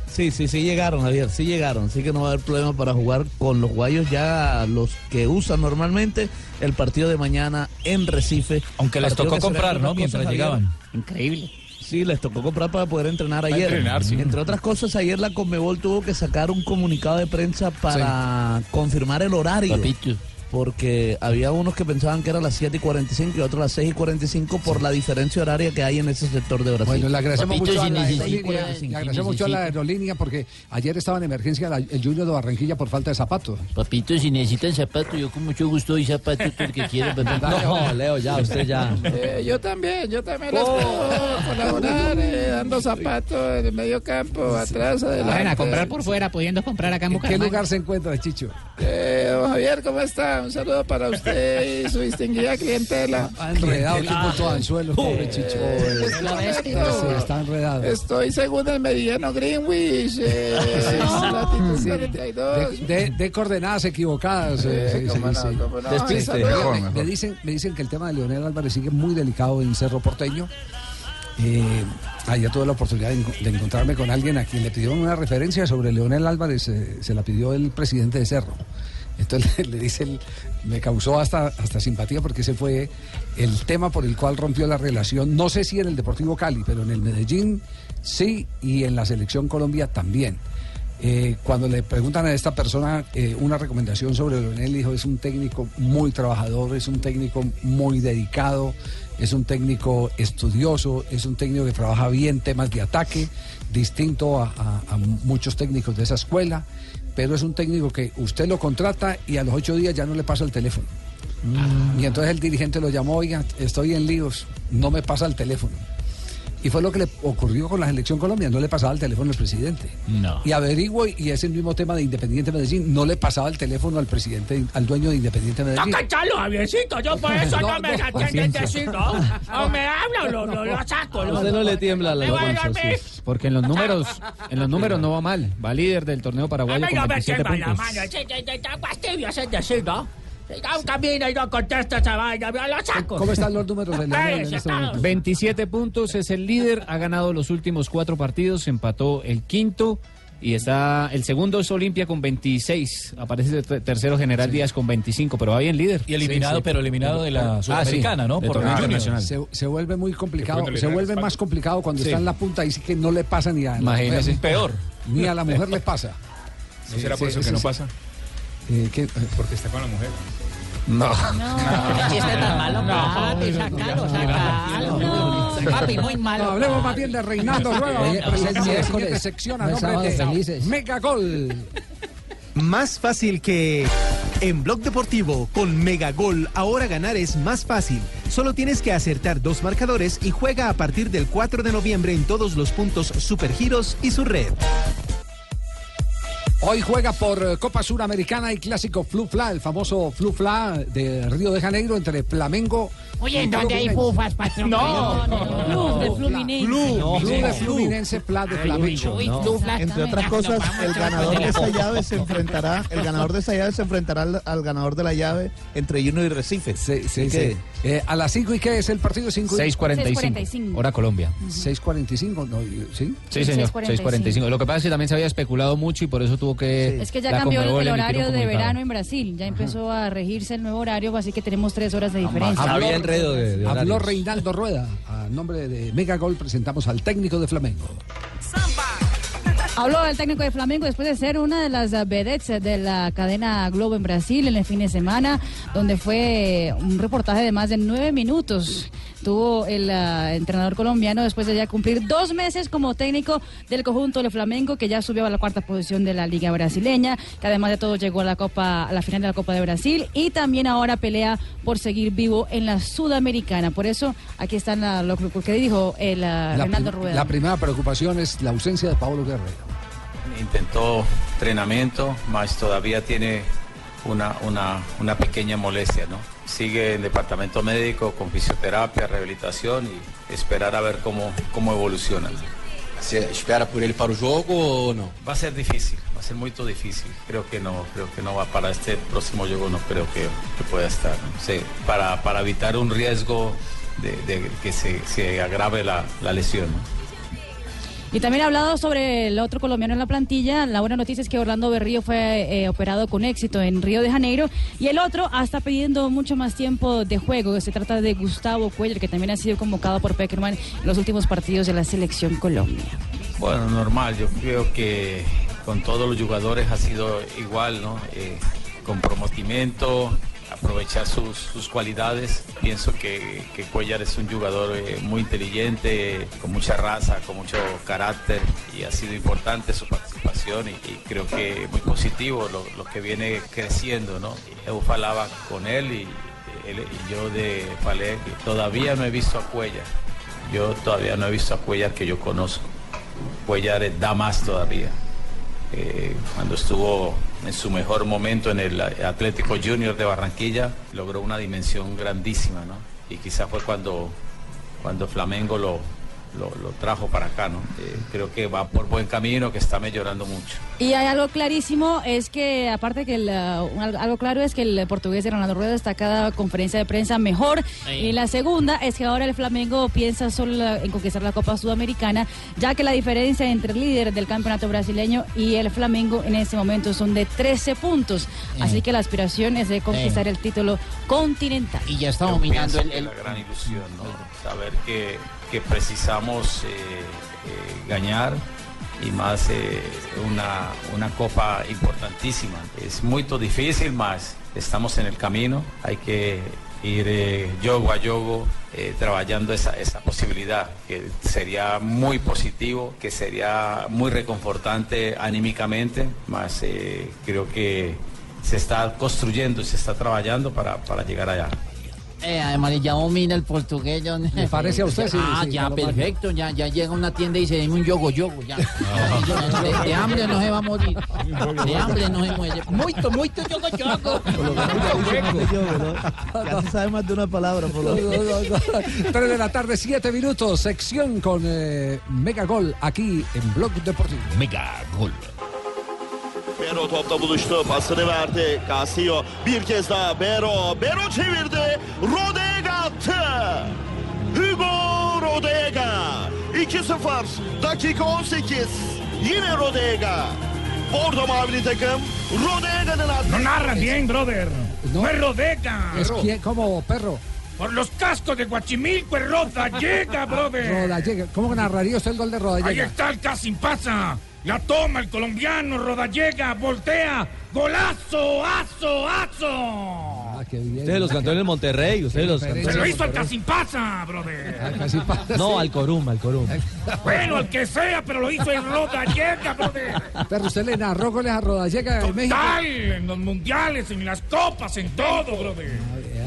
Speaker 15: Sí, sí, sí llegaron, Javier, sí llegaron. Sí que no va a haber problema para jugar con los guayos ya los que usan normalmente el partido de mañana en Recife.
Speaker 10: Aunque les tocó comprar, ¿no? Mientras llegaban.
Speaker 5: Increíble.
Speaker 15: Sí, les tocó comprar para poder entrenar ayer.
Speaker 2: entrenar, sí.
Speaker 15: Entre otras cosas, ayer la Conmebol tuvo que sacar un comunicado de prensa para confirmar el horario.
Speaker 5: Papito.
Speaker 15: Porque había unos que pensaban que era las 7 y 45 y otros las 6 y 45 por la diferencia horaria que hay en ese sector de Brasil.
Speaker 4: Bueno, le agradecemos
Speaker 15: Papito,
Speaker 4: mucho a la aerolínea, le agradecemos mucho a la aerolínea porque ayer estaba en emergencia la- el Junior de Barranquilla por falta de zapatos.
Speaker 16: Papito, si necesitan zapatos, yo con mucho gusto doy zapatos porque quiero.
Speaker 7: No, Leo, ya, usted ya.
Speaker 11: Eh, yo también, yo también les puedo colaborar eh, dando zapatos en el medio campo, atrás, adelante.
Speaker 5: Vayan a comprar por fuera, pudiendo comprar acá en
Speaker 4: ¿En qué
Speaker 5: Bucaramanga.
Speaker 4: lugar se encuentra, Chicho?
Speaker 11: Eh, Javier, ¿cómo está? Un saludo para usted y su distinguida clientela.
Speaker 4: Ha enredado aquí con todo anzuelo, pobre Chicho. Sí, está enredado.
Speaker 11: Estoy según el meridiano Greenwich, eh, latitud 42.
Speaker 4: De, de- de coordenadas equivocadas. eh,
Speaker 11: Sí,
Speaker 4: sí, sí,
Speaker 11: no,
Speaker 4: sí.
Speaker 11: no.
Speaker 4: Despiste.
Speaker 11: Mejor,
Speaker 4: me-
Speaker 11: mejor.
Speaker 4: Me, dicen, me dicen que el tema de Leonel Álvarez sigue muy delicado en Cerro Porteño. Eh, ayer tuve la oportunidad de encontrarme con alguien a quien le pidieron una referencia sobre Leonel Álvarez, eh, se la pidió el presidente de Cerro. Entonces le, le dice, me causó hasta, hasta simpatía porque ese fue el tema por el cual rompió la relación, no sé si en el Deportivo Cali, pero en el Medellín sí y en la Selección Colombia también. Eh, cuando le preguntan a esta persona eh, una recomendación sobre Leonel, dijo, es un técnico muy trabajador, es un técnico muy dedicado, es un técnico estudioso, es un técnico que trabaja bien temas de ataque, distinto a muchos técnicos de esa escuela, pero es un técnico que usted lo contrata y a los ocho días ya no le pasa el teléfono. Y entonces el dirigente lo llamó, oiga, estoy en líos, no me pasa el teléfono. Y fue lo que le ocurrió con la selección Colombia, no le pasaba el teléfono al presidente.
Speaker 2: No.
Speaker 4: Y averiguo, y es el mismo tema de Independiente Medellín, no le pasaba el teléfono al presidente, al dueño de Independiente Medellín.
Speaker 11: Está cachalo, Javiercito, yo por eso no,
Speaker 4: No,
Speaker 11: me
Speaker 4: no, paciencia.
Speaker 11: decir, ¿no? O me habla o lo, lo, lo saco.
Speaker 7: A usted no le tiembla la
Speaker 11: Me voy a
Speaker 7: voz,
Speaker 11: dormir.
Speaker 7: sí.
Speaker 10: Porque en los números, en los números no va mal. Va líder del torneo
Speaker 11: A
Speaker 10: paraguayo con
Speaker 11: no me
Speaker 10: 27
Speaker 11: tiembla la mano. Es decir, ¿no? Si da un camino y no contesta esa vaina, yo lo saco.
Speaker 4: ¿Cómo están los números de Leonel en
Speaker 11: Ese
Speaker 4: este
Speaker 11: está.
Speaker 4: momento?
Speaker 10: 27 puntos, es el líder, ha ganado los últimos cuatro partidos, empató el quinto y está el segundo es Olimpia con 26, aparece el ter- tercero General Díaz con 25, pero va bien líder.
Speaker 2: Y eliminado, pero eliminado de la
Speaker 10: Ah, sí,
Speaker 2: Sudamericana, ¿no?
Speaker 10: de
Speaker 2: Por
Speaker 10: torneo
Speaker 2: Junior.
Speaker 10: internacional.
Speaker 4: Se, se vuelve muy complicado, se vuelve más complicado cuando
Speaker 10: Sí.
Speaker 4: está en la punta y sí que no le pasa ni a la
Speaker 10: Imagínese.
Speaker 4: mujer.
Speaker 2: Peor.
Speaker 4: Ni a la mujer le pasa.
Speaker 17: ¿No será por
Speaker 4: Sí,
Speaker 17: eso
Speaker 4: sí,
Speaker 17: que no
Speaker 4: sí.
Speaker 17: pasa?
Speaker 4: Eh, ¿qué?
Speaker 17: Porque está con la mujer.
Speaker 4: No.
Speaker 5: ¿Qué chiste tan malo, papi? Sacalo, sacalo. Papi, muy malo.
Speaker 4: No, hablemos más bien de Reinaldo Rueda.
Speaker 8: Oye,
Speaker 4: sección a
Speaker 8: No
Speaker 4: nombre de
Speaker 8: felices.
Speaker 4: Mega Gol.
Speaker 18: Más fácil que... En Blog Deportivo, con Megagol, ahora ganar es más fácil. Solo tienes que acertar dos marcadores y juega a partir del 4 de noviembre en todos los puntos Supergiros y su red.
Speaker 4: Hoy juega por eh, Copa Suramericana y Clásico Flu-Fla, el famoso Flu-Fla de Río de Janeiro entre Flamengo
Speaker 11: Oye, ¿en dónde hay bufas, patrón?
Speaker 4: No,
Speaker 12: Club de Fluminense.
Speaker 4: Flu, Flu de Fluminense, Fla de Flamengo.
Speaker 15: Entre otras cosas, el ganador de esa llave se enfrentará, el ganador de esa llave se enfrentará al, al ganador de la llave entre Junior y Recife.
Speaker 4: Sí, sí, sí. Eh, a las 5 y qué es el partido 5
Speaker 10: 6.45, hora Colombia.
Speaker 4: 6.45, no, ¿sí?
Speaker 10: Sí, señor, 6.45. Lo que pasa es que también se había especulado mucho y por eso tuvo que...
Speaker 12: Es que ya
Speaker 10: la
Speaker 12: cambió el, horario de verano en Brasil. Ya empezó a regirse el nuevo horario, así que tenemos tres horas de diferencia.
Speaker 7: Había enredo de, de
Speaker 4: Habló. Reinaldo Rueda. A nombre de Mega Gol presentamos al técnico de Flamengo.
Speaker 12: Habló el técnico de Flamengo después de ser una de las vedettes de la cadena Globo en Brasil en el fin de semana, donde fue un reportaje de más de nueve minutos. Tuvo el uh, entrenador colombiano después de ya cumplir dos meses como técnico del conjunto de Flamengo, que ya subió a la cuarta posición de la Liga Brasileña, que además de todo llegó a la Copa, a la final de la Copa de Brasil y también ahora pelea por seguir vivo en la Sudamericana. Por eso aquí están la- lo, lo que dijo el uh,
Speaker 4: La,
Speaker 12: Reinaldo Rueda.
Speaker 4: la primera preocupación es la ausencia de Pablo Guerrero.
Speaker 19: Intentó entrenamiento, mas todavía tiene una, una, una pequeña molestia, ¿no? Sigue en departamento médico con fisioterapia, rehabilitación y esperar a ver cómo, cómo evoluciona.
Speaker 20: Você espera por ele para o jogo ou não?
Speaker 19: Va a ser difícil, va a ser muy difícil. Creo que no, creo que no va para este próximo juego, no creo que, que pueda estar. ¿no? Sí, para, para evitar un riesgo de, de que se, se agrave la, la lesión. ¿no?
Speaker 12: Y también ha hablado sobre el otro colombiano en la plantilla. La buena noticia es que Orlando Berrío fue eh, operado con éxito en Río de Janeiro. Y el otro está pidiendo mucho más tiempo de juego. Se trata de Gustavo Cuellar, que también ha sido convocado por Peckerman en los últimos partidos de la Selección Colombia.
Speaker 19: Bueno, normal, yo creo que con todos los jugadores ha sido igual, ¿no? Eh, comprometimiento, aprovechar sus, sus cualidades. Pienso que, Cuellar es un jugador eh, muy inteligente, con mucha raza, con mucho carácter y ha sido importante su participación y, creo que muy positivo lo, que viene creciendo. ¿no? Eu falaba con él y, yo de Falé todavía no he visto a Cuellar. Yo todavía no he visto a Cuellar que yo conozco. Cuellar da más todavía. Eh, cuando estuvo en su mejor momento en el Atlético Junior de Barranquilla, logró una dimensión grandísima, ¿no? Y quizás fue cuando, cuando Flamengo lo, lo, lo trajo para acá, ¿no? Eh, creo que va por buen camino, que está mejorando mucho.
Speaker 12: Y hay algo clarísimo, es que aparte que el, uh, algo claro es que el portugués de Ronaldo Rueda está cada conferencia de prensa mejor. Y la segunda es que ahora el Flamengo piensa solo en conquistar la Copa Sudamericana, ya que la diferencia entre el líder del campeonato brasileño y el Flamengo en este momento son de 13 puntos. Así que la aspiración es de conquistar el título continental.
Speaker 16: Y ya el,
Speaker 19: que
Speaker 16: el-
Speaker 19: la gran ilusión, ¿no? Saber que, que precisamos eh, eh, ganar y más eh, una, una copa importantísima. Es muy difícil, más estamos en el camino. Hay que ir eh, yogo a yogo eh, trabajando esa, esa posibilidad, que sería muy positivo, que sería muy reconfortante anímicamente, más eh, creo que se está construyendo se está trabajando para, para llegar allá.
Speaker 16: Eh, además ya domina el portugués. ya-
Speaker 4: ¿Le parece a usted? Sí,
Speaker 16: ah,
Speaker 4: sí,
Speaker 16: ya, perfecto. Ya, ya llega a una tienda y se dime un yogo yogo. Ya. De, de hambre no se va a morir. De hambre no se muere. Muito, muito yogo yogo.
Speaker 15: Ya se sabe más de una palabra, por lo.
Speaker 4: Tres de la tarde, siete minutos. Sección con eh, Mega Gol aquí en Blog Deportivo.
Speaker 21: Mega Gol.
Speaker 22: Bero topta buluştu. Pasını verdi. Casio bir kez daha Bero. Bero çevirdi. Rodega attı. Hugo Rodega. 2-0. Dakika 18. Yine Rodega. Bordo mavili takım. Rodega'nın attı.
Speaker 23: No narras bien, brother. No, es Rodega.
Speaker 4: Es quien, como perro.
Speaker 23: Por los cascos de Guachimilco es Rodallega, brother.
Speaker 4: Rodallega. ¿Cómo narraría usted el gol de
Speaker 23: Ahí
Speaker 4: Rodallega?
Speaker 23: está el casi pasa. La toma el colombiano, Rodallega, voltea. Golazo, aso, aso.
Speaker 4: Ah, qué bien.
Speaker 7: Ustedes los cantó en el Monterrey, ustedes los
Speaker 23: Se
Speaker 7: cantó.
Speaker 23: lo hizo al Casimpasa, brother.
Speaker 7: No, al Corum, al Corum.
Speaker 23: Bueno, el que sea, pero lo hizo el Rodallega, brother.
Speaker 4: Pero usted le narró goles a Rodallega en México.
Speaker 23: Tal, en los mundiales, en las copas, en todo, brother.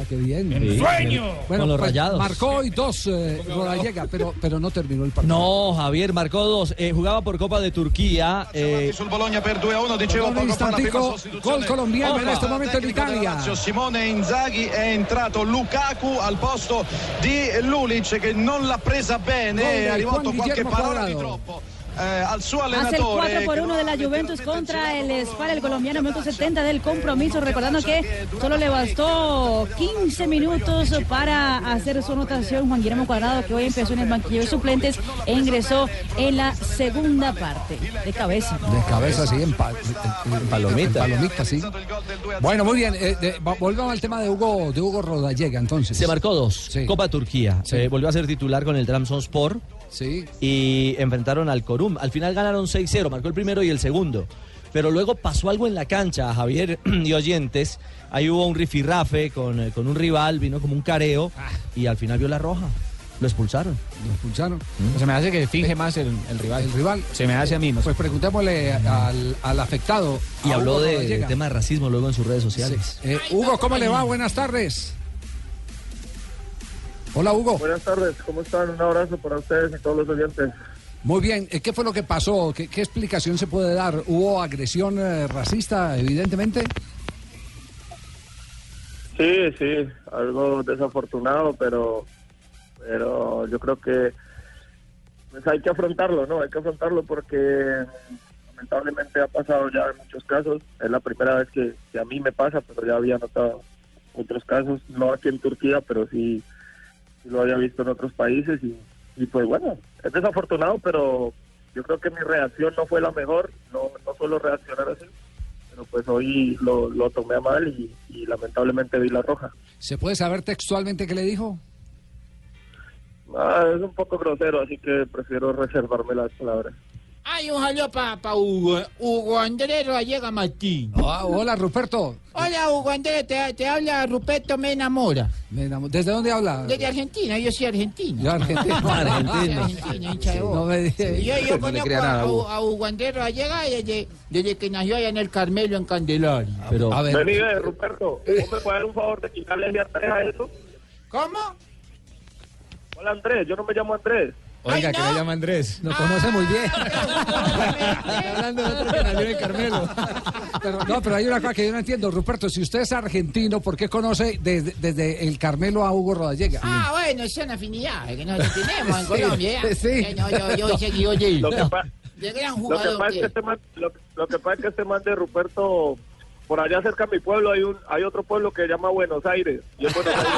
Speaker 4: Ah, qué bien.
Speaker 23: En sueño.
Speaker 4: Bueno,
Speaker 7: Con los
Speaker 4: pues,
Speaker 7: rayados.
Speaker 4: marcó hoy dos eh, Rodallega, pero, pero no terminó el partido.
Speaker 7: No, Javier marcó dos. Eh, jugaba por Copa de Turquía. eh,
Speaker 24: sul Bologna per 2-1 dicevo
Speaker 4: Un
Speaker 24: poco fa la prima
Speaker 4: instantico,
Speaker 24: sostituzione
Speaker 4: gol colombiano in questo momento l'Italia.
Speaker 24: Lazio, Simone Inzaghi è entrato Lukaku al posto di Lulic che non l'ha presa bene rivolto
Speaker 4: Juan
Speaker 24: qualche parola di troppo eh, al suo
Speaker 12: Hace el
Speaker 24: allenatore
Speaker 12: 4 por
Speaker 24: che
Speaker 12: 1 de la Juventus contra el Spal, el colombiano, minuto 70 del compromiso. Recordando que solo le bastó 15 minutos para hacer su anotación. Juan Guillermo Cuadrado, que hoy empezó en el banquillo de suplentes e ingresó en la segunda parte. De cabeza.
Speaker 4: De cabeza, sí, en, pa- en- en-
Speaker 7: palomita.
Speaker 4: en palomita, sí. Bueno, muy bien. eh, de- volvamos al tema de Hugo, de Hugo Rodallega, entonces.
Speaker 7: Se marcó dos. Copa Turquía. Se volvió a ser titular con el Trabzonspor.
Speaker 4: Sí.
Speaker 7: Y enfrentaron al Corum. Al final ganaron 6-0. Marcó el primero y el segundo. Pero luego pasó algo en la cancha, Javier y oyentes. Ahí hubo un rifirrafe con, eh, con un rival, vino como un careo. Y al final vio la roja. Lo expulsaron.
Speaker 4: Lo expulsaron.
Speaker 10: Se me hace que finge más el, el rival.
Speaker 4: El rival.
Speaker 10: Se me hace a mí. no sé.
Speaker 4: Pues preguntémosle al, al afectado.
Speaker 7: Y
Speaker 4: a
Speaker 7: habló
Speaker 4: Hugo
Speaker 7: de, tema de racismo luego en sus redes sociales.
Speaker 4: Eh, Hugo, ¿cómo le va? Buenas tardes. Hola, Hugo.
Speaker 25: Buenas tardes, ¿cómo están? Un abrazo para ustedes y todos los oyentes.
Speaker 4: Muy bien, eh, ¿qué fue lo que pasó? ¿Qué, qué explicación se puede dar? ¿Hubo agresión eh, racista, evidentemente?
Speaker 25: Sí, sí, algo desafortunado, pero, pero yo creo que pues hay que afrontarlo, ¿no? Hay que afrontarlo porque lamentablemente ha pasado ya en muchos casos. Es la primera vez que, que a mí me pasa, pero ya había notado otros casos, no aquí en Turquía, pero sí lo había visto en otros países y, y pues bueno, es desafortunado, pero yo creo que mi reacción no fue la mejor, no, no suelo reaccionar así, pero pues hoy lo, lo tomé a mal y, y lamentablemente vi la roja.
Speaker 4: ¿Se puede saber textualmente qué le dijo?
Speaker 25: Ah, es un poco grosero, así que prefiero reservarme las palabras.
Speaker 11: Hay un jaleo para pa Hugo, Hugo Andrés Rodallega Martín.
Speaker 4: Ah, hola, Ruperto.
Speaker 11: Hola, Hugo Andrés, te, te habla Ruperto Me Enamora.
Speaker 4: Me enamo- ¿Desde dónde habla?
Speaker 11: Desde Argentina, yo soy argentino.
Speaker 4: Yo argentino.
Speaker 11: Soy
Speaker 4: Argentino.
Speaker 11: argentino, hincha de Boca.
Speaker 4: No me
Speaker 11: yo, yo
Speaker 4: No
Speaker 11: conozco
Speaker 4: nada,
Speaker 11: a,
Speaker 4: Hugo.
Speaker 11: a Hugo Andrés Rodallega desde, desde que nació allá en el Carmelo, en Candelaria.
Speaker 7: Pero,
Speaker 4: A ver.
Speaker 25: Vení, ve, Ruperto, ¿vos me puedes dar un favor de quitarle el Andrés a eso?
Speaker 11: ¿Cómo?
Speaker 25: Hola, Andrés, yo no me llamo Andrés.
Speaker 17: Oiga, que le llama Andrés.
Speaker 4: Lo conoce muy bien.
Speaker 17: Hablando de otro que nació en el Carmelo.
Speaker 4: Pero, no, pero hay una cosa que yo no entiendo. Ruperto, si usted es argentino, ¿por qué conoce desde, desde el Carmelo a Hugo Rodallega?
Speaker 11: Ah, bueno, son afinidades que nosotros tenemos en
Speaker 4: Sí,
Speaker 11: Colombia. ¿ya?
Speaker 4: sí.
Speaker 11: No, yo, seguidor de, gran
Speaker 25: lo que
Speaker 11: jugador.
Speaker 25: pasa es que este man, lo, lo que pasa es que este man de Ruperto, por allá cerca de mi pueblo hay un hay otro pueblo que se llama Buenos Aires. Y en Buenos Aires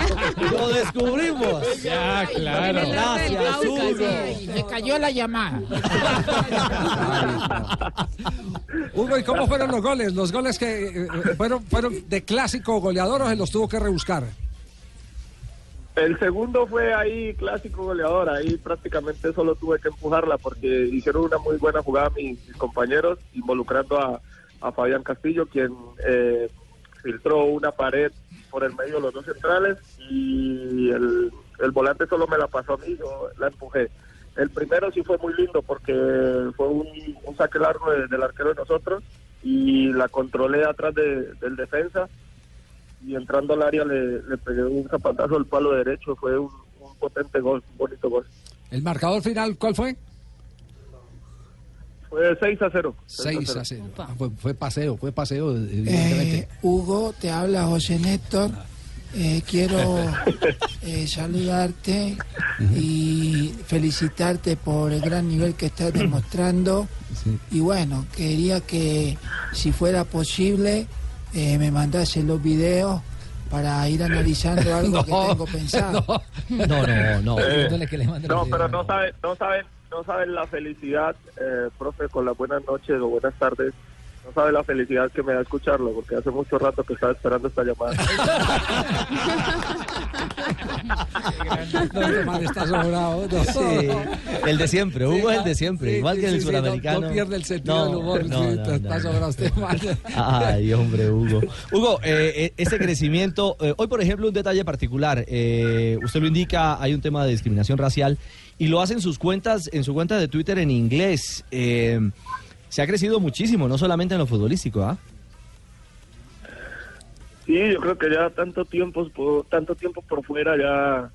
Speaker 7: Lo descubrimos.
Speaker 17: Ya, claro.
Speaker 7: Gracias, Hugo.
Speaker 11: Me cayó la llamada.
Speaker 4: Hugo, ¿y cómo fueron los goles? ¿Los goles que eh, eh, fueron, fueron de clásico goleador o se los tuvo que rebuscar?
Speaker 25: El segundo fue ahí clásico goleador, ahí prácticamente solo tuve que empujarla porque hicieron una muy buena jugada mis, mis compañeros, involucrando a, a Fabián Castillo, quien eh, filtró una pared por el medio de los dos centrales y el, el volante solo me la pasó a mí, yo la empujé. El primero sí fue muy lindo porque fue un, saque largo de- del arquero de nosotros y la controlé atrás de- del defensa y entrando al área le, le pegué un zapatazo al palo derecho. Fue un, un potente gol, un bonito gol.
Speaker 4: ¿El marcador final cuál fue?
Speaker 25: Fue 6 a 0.
Speaker 4: 6 a 0. Ah, fue, fue paseo, fue paseo, evidentemente.
Speaker 8: Eh, Hugo, te habla José Néstor. Eh, quiero eh, saludarte y felicitarte por el gran nivel que estás demostrando. Y bueno, quería que si fuera posible eh, me mandase los videos para ir analizando algo que
Speaker 4: No,
Speaker 8: tengo pensado.
Speaker 7: No, no, no.
Speaker 25: Eh,
Speaker 7: Dígale que le mande
Speaker 25: no,
Speaker 7: los
Speaker 25: pero
Speaker 7: videos.
Speaker 25: no saben, no saben, no saben la felicidad, eh, profe, con las buenas noches o buenas tardes. No saben la felicidad que me da escucharlo, porque hace mucho rato que estaba esperando esta llamada.
Speaker 4: No, está sobrado. no.
Speaker 7: Sí, el de siempre, Hugo es el de siempre,
Speaker 4: Sí,
Speaker 7: igual que
Speaker 4: sí,
Speaker 7: el
Speaker 4: sí, no-
Speaker 7: suramericano.
Speaker 4: No, pierde el sentido
Speaker 7: No,
Speaker 4: del humor.
Speaker 7: no,
Speaker 4: sí,
Speaker 7: no,
Speaker 4: está
Speaker 7: no.
Speaker 4: sobrado este man.
Speaker 7: Ay, hombre, Hugo. Hugo, eh, eh, ese crecimiento, eh, hoy por ejemplo un detalle particular, eh, usted lo indica, hay un tema de discriminación racial y lo hace en sus cuentas, en su cuenta de Twitter en inglés. Eh, se ha crecido muchísimo, no solamente en lo futbolístico, ¿ah?
Speaker 25: Sí, yo creo que ya tanto tiempo, tanto tiempo por fuera ya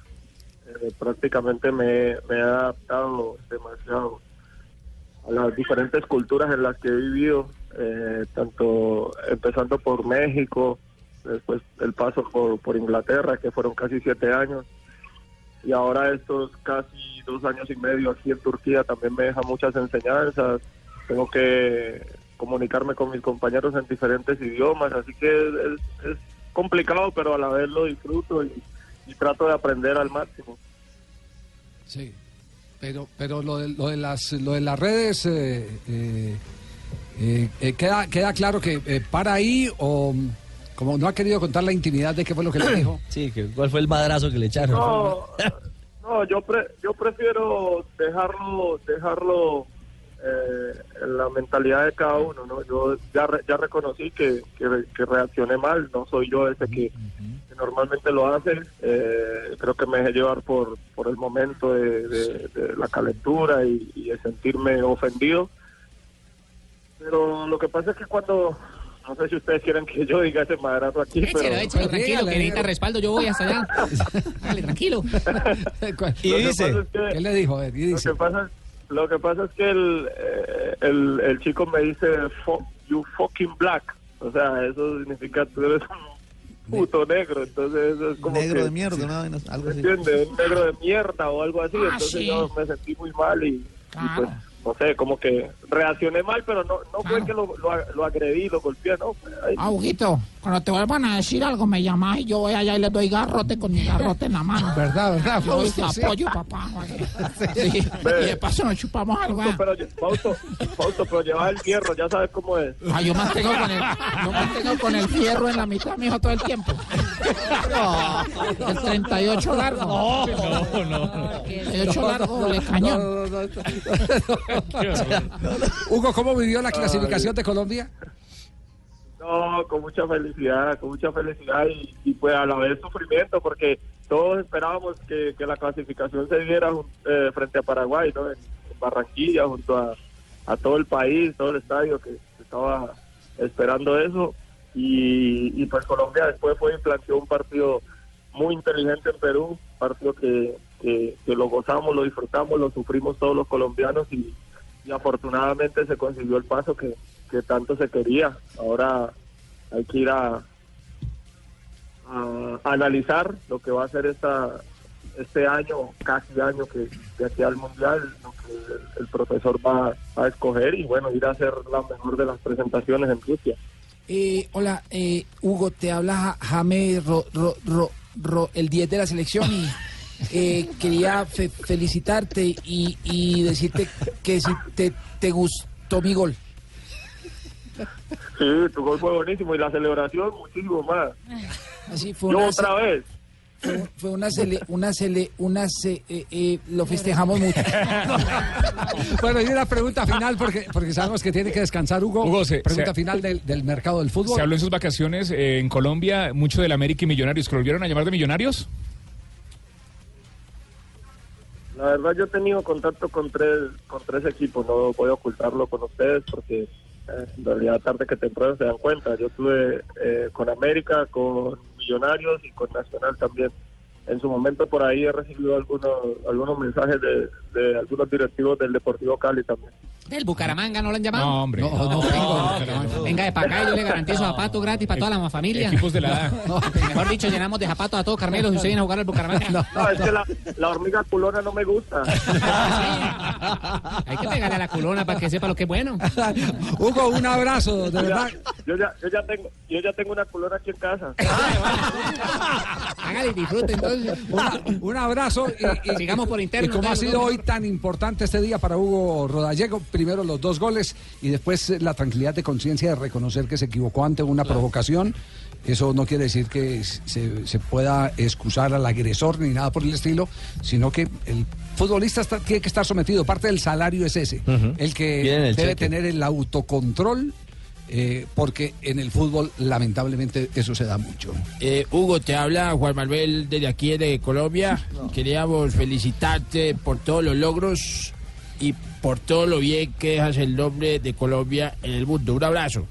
Speaker 25: eh, prácticamente me, me he adaptado demasiado a las diferentes culturas en las que he vivido, eh, tanto empezando por México, después el paso por, por Inglaterra, que fueron casi siete años, y ahora estos casi dos años y medio aquí en Turquía también me deja muchas enseñanzas, tengo que comunicarme con mis compañeros en diferentes idiomas, así que es, es complicado, pero a la vez lo disfruto y, y trato de aprender al máximo.
Speaker 4: Sí, pero, pero lo, de, lo, de las, lo de las redes, eh, eh, eh, eh, queda, queda claro que eh, para ahí o como no ha querido contar la intimidad de qué fue lo que le dijo.
Speaker 7: Sí, que, ¿cuál fue el madrazo que le echaron?
Speaker 25: No, no yo pre- yo prefiero dejarlo dejarlo eh, la mentalidad de cada uno, ¿no? Yo ya re- ya reconocí que, que, que reaccioné mal, no soy yo ese que, que normalmente lo hace, eh, creo que me dejé llevar por, por el momento de, de- de la calentura y, y de sentirme ofendido, pero lo que pasa es que cuando, no sé si ustedes quieren que yo diga ese madrazo aquí,
Speaker 5: Échelo,
Speaker 25: pero...
Speaker 5: échelo, tranquilo, que necesita respaldo. Yo voy hasta allá. Dale, tranquilo.
Speaker 4: Y dice,
Speaker 25: pasa es que-
Speaker 4: ¿qué le dijo? Ver, y
Speaker 25: Lo
Speaker 4: dice.
Speaker 25: que pasa, lo que pasa es que el, eh, el, el chico me dice, "Fu- you fucking black. O sea, eso significa tú eres un puto negro. Entonces eso es como
Speaker 15: Negro
Speaker 25: que-
Speaker 15: de mierda, algo así.
Speaker 25: ¿Entiendes? Un negro de mierda o algo así.
Speaker 15: Ah,
Speaker 25: Entonces
Speaker 15: sí.
Speaker 25: yo me sentí muy mal y, y pues, no sé, como que reaccioné mal, pero no, no fue que lo, lo, lo agredí, lo golpeé, no. Ahí-
Speaker 8: Ah, Huguito,
Speaker 11: Cuando te vuelvan a decir algo, me llamas y yo voy allá y les doy garrote con mi garrote en la mano.
Speaker 4: ¿Verdad, verdad,
Speaker 11: Yo te apoyo, papá. Sí. Y de paso nos chupamos algo.
Speaker 25: Fausto, pero, lle- Fausto, Fausto, pero llevas el hierro, ya sabes cómo es.
Speaker 11: Ah, yo mantengo con el, yo mantengo con el fierro en la mitad, mijo, todo el tiempo. El 38 largo.
Speaker 2: No, no, no.
Speaker 11: 38 largo de cañón.
Speaker 4: Hugo, ¿cómo vivió la clasificación de Colombia?
Speaker 25: No, con mucha felicidad, con mucha felicidad y, pues a la vez sufrimiento porque todos esperábamos que, que la clasificación se diera eh, frente a Paraguay, ¿no? En, en Barranquilla, junto a, a todo el país, todo el estadio que estaba esperando eso y, y pues Colombia después fue y planteó un partido muy inteligente en Perú, partido que, que, que lo gozamos, lo disfrutamos, lo sufrimos todos los colombianos y, y afortunadamente se consiguió el paso que, que tanto se quería. Ahora hay que ir a, analizar lo que va a ser esta este año, casi año que de aquí al mundial, lo que el, profesor va a escoger y bueno, ir a hacer la mejor de las presentaciones en Rusia.
Speaker 8: Eh, hola, eh, Hugo, te habla Ja- Jaime Ro- Ro- Ro- Ro- el 10 de la selección y eh, quería fe- felicitarte y, y decirte que si te, te gustó mi gol.
Speaker 25: Sí, tu gol fue buenísimo y la celebración muchísimo más.
Speaker 8: Así fue
Speaker 25: Yo otra vez.
Speaker 8: fue, fue una cele, una cele, una ce- eh, eh, lo festejamos mucho.
Speaker 4: Bueno, y una pregunta final, porque, porque sabemos que tiene que descansar Hugo.
Speaker 26: Hugo, se-
Speaker 4: pregunta
Speaker 26: se-
Speaker 4: final del, del mercado del fútbol.
Speaker 26: Se habló en sus vacaciones eh, en Colombia mucho del América y Millonarios. ¿Que lo volvieron a llamar de Millonarios?
Speaker 25: La verdad yo he tenido contacto con tres con tres equipos, no voy a ocultarlo con ustedes porque eh, en realidad tarde que temprano se dan cuenta. Yo estuve eh, con América, con Millonarios y con Nacional también. En su momento por ahí he recibido algunos algunos mensajes de, de algunos directivos del Deportivo Cali también.
Speaker 5: ¿Del Bucaramanga no lo han llamado?
Speaker 26: No, hombre.
Speaker 5: No, no, venga, venga de para acá y yo le garantizo zapatos gratis para toda la familia.
Speaker 26: Equipos de la edad.
Speaker 5: Mejor dicho, llenamos de zapatos a todos Carmelo si se viene a jugar al Bucaramanga.
Speaker 25: No, es que la, la hormiga culona no me gusta.
Speaker 5: Hay que pegarle a la culona para que sepa lo que es bueno.
Speaker 4: Hugo, un abrazo, de
Speaker 25: Yo ya,
Speaker 4: verdad.
Speaker 25: yo ya, yo ya tengo yo ya tengo una culona aquí en casa.
Speaker 5: Hágale y disfrute entonces.
Speaker 4: Una- un abrazo y, y-
Speaker 5: Sigamos por interno,
Speaker 4: Y como ha sido
Speaker 5: ¿no?
Speaker 4: hoy tan importante este día para Hugo Rodallego, primero los dos goles y después eh, la tranquilidad de conciencia de reconocer que se equivocó ante una provocación. Eso no quiere decir que se, se pueda excusar al agresor ni nada por el estilo, sino que el futbolista está- tiene que estar sometido. Parte del salario es ese, el que
Speaker 7: el
Speaker 4: debe
Speaker 7: cheque.
Speaker 4: tener el autocontrol. eh, porque en el fútbol lamentablemente eso se da mucho.
Speaker 16: Eh, Hugo, te habla Juan Manuel desde aquí de Colombia. Queríamos felicitarte por todos los logros y por todo lo bien que dejas el nombre de Colombia en el mundo. Un abrazo.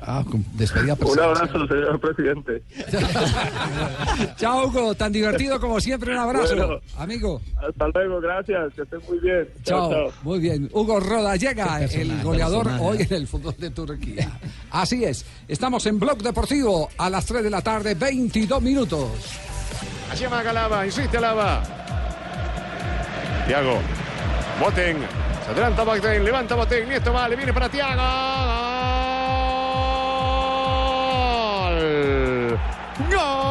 Speaker 4: Ah, con- despedida
Speaker 25: Un abrazo, señor presidente.
Speaker 4: Chao, Hugo, tan divertido como siempre. Un abrazo,
Speaker 25: Bueno.
Speaker 4: amigo.
Speaker 25: Hasta luego, gracias, que estén muy bien.
Speaker 4: Chao,
Speaker 25: Chao, chao.
Speaker 4: muy bien. Hugo Roda llega, el goleador hoy en el fútbol de Turquía. Así es, estamos en Blog Deportivo a las 3 de la tarde, 22 minutos.
Speaker 21: Allí amaga Lava, insiste Lava. Tiago. Boten. Se adelanta Boten, levanta Boten. Nieto va, le viene para Tiago. Gol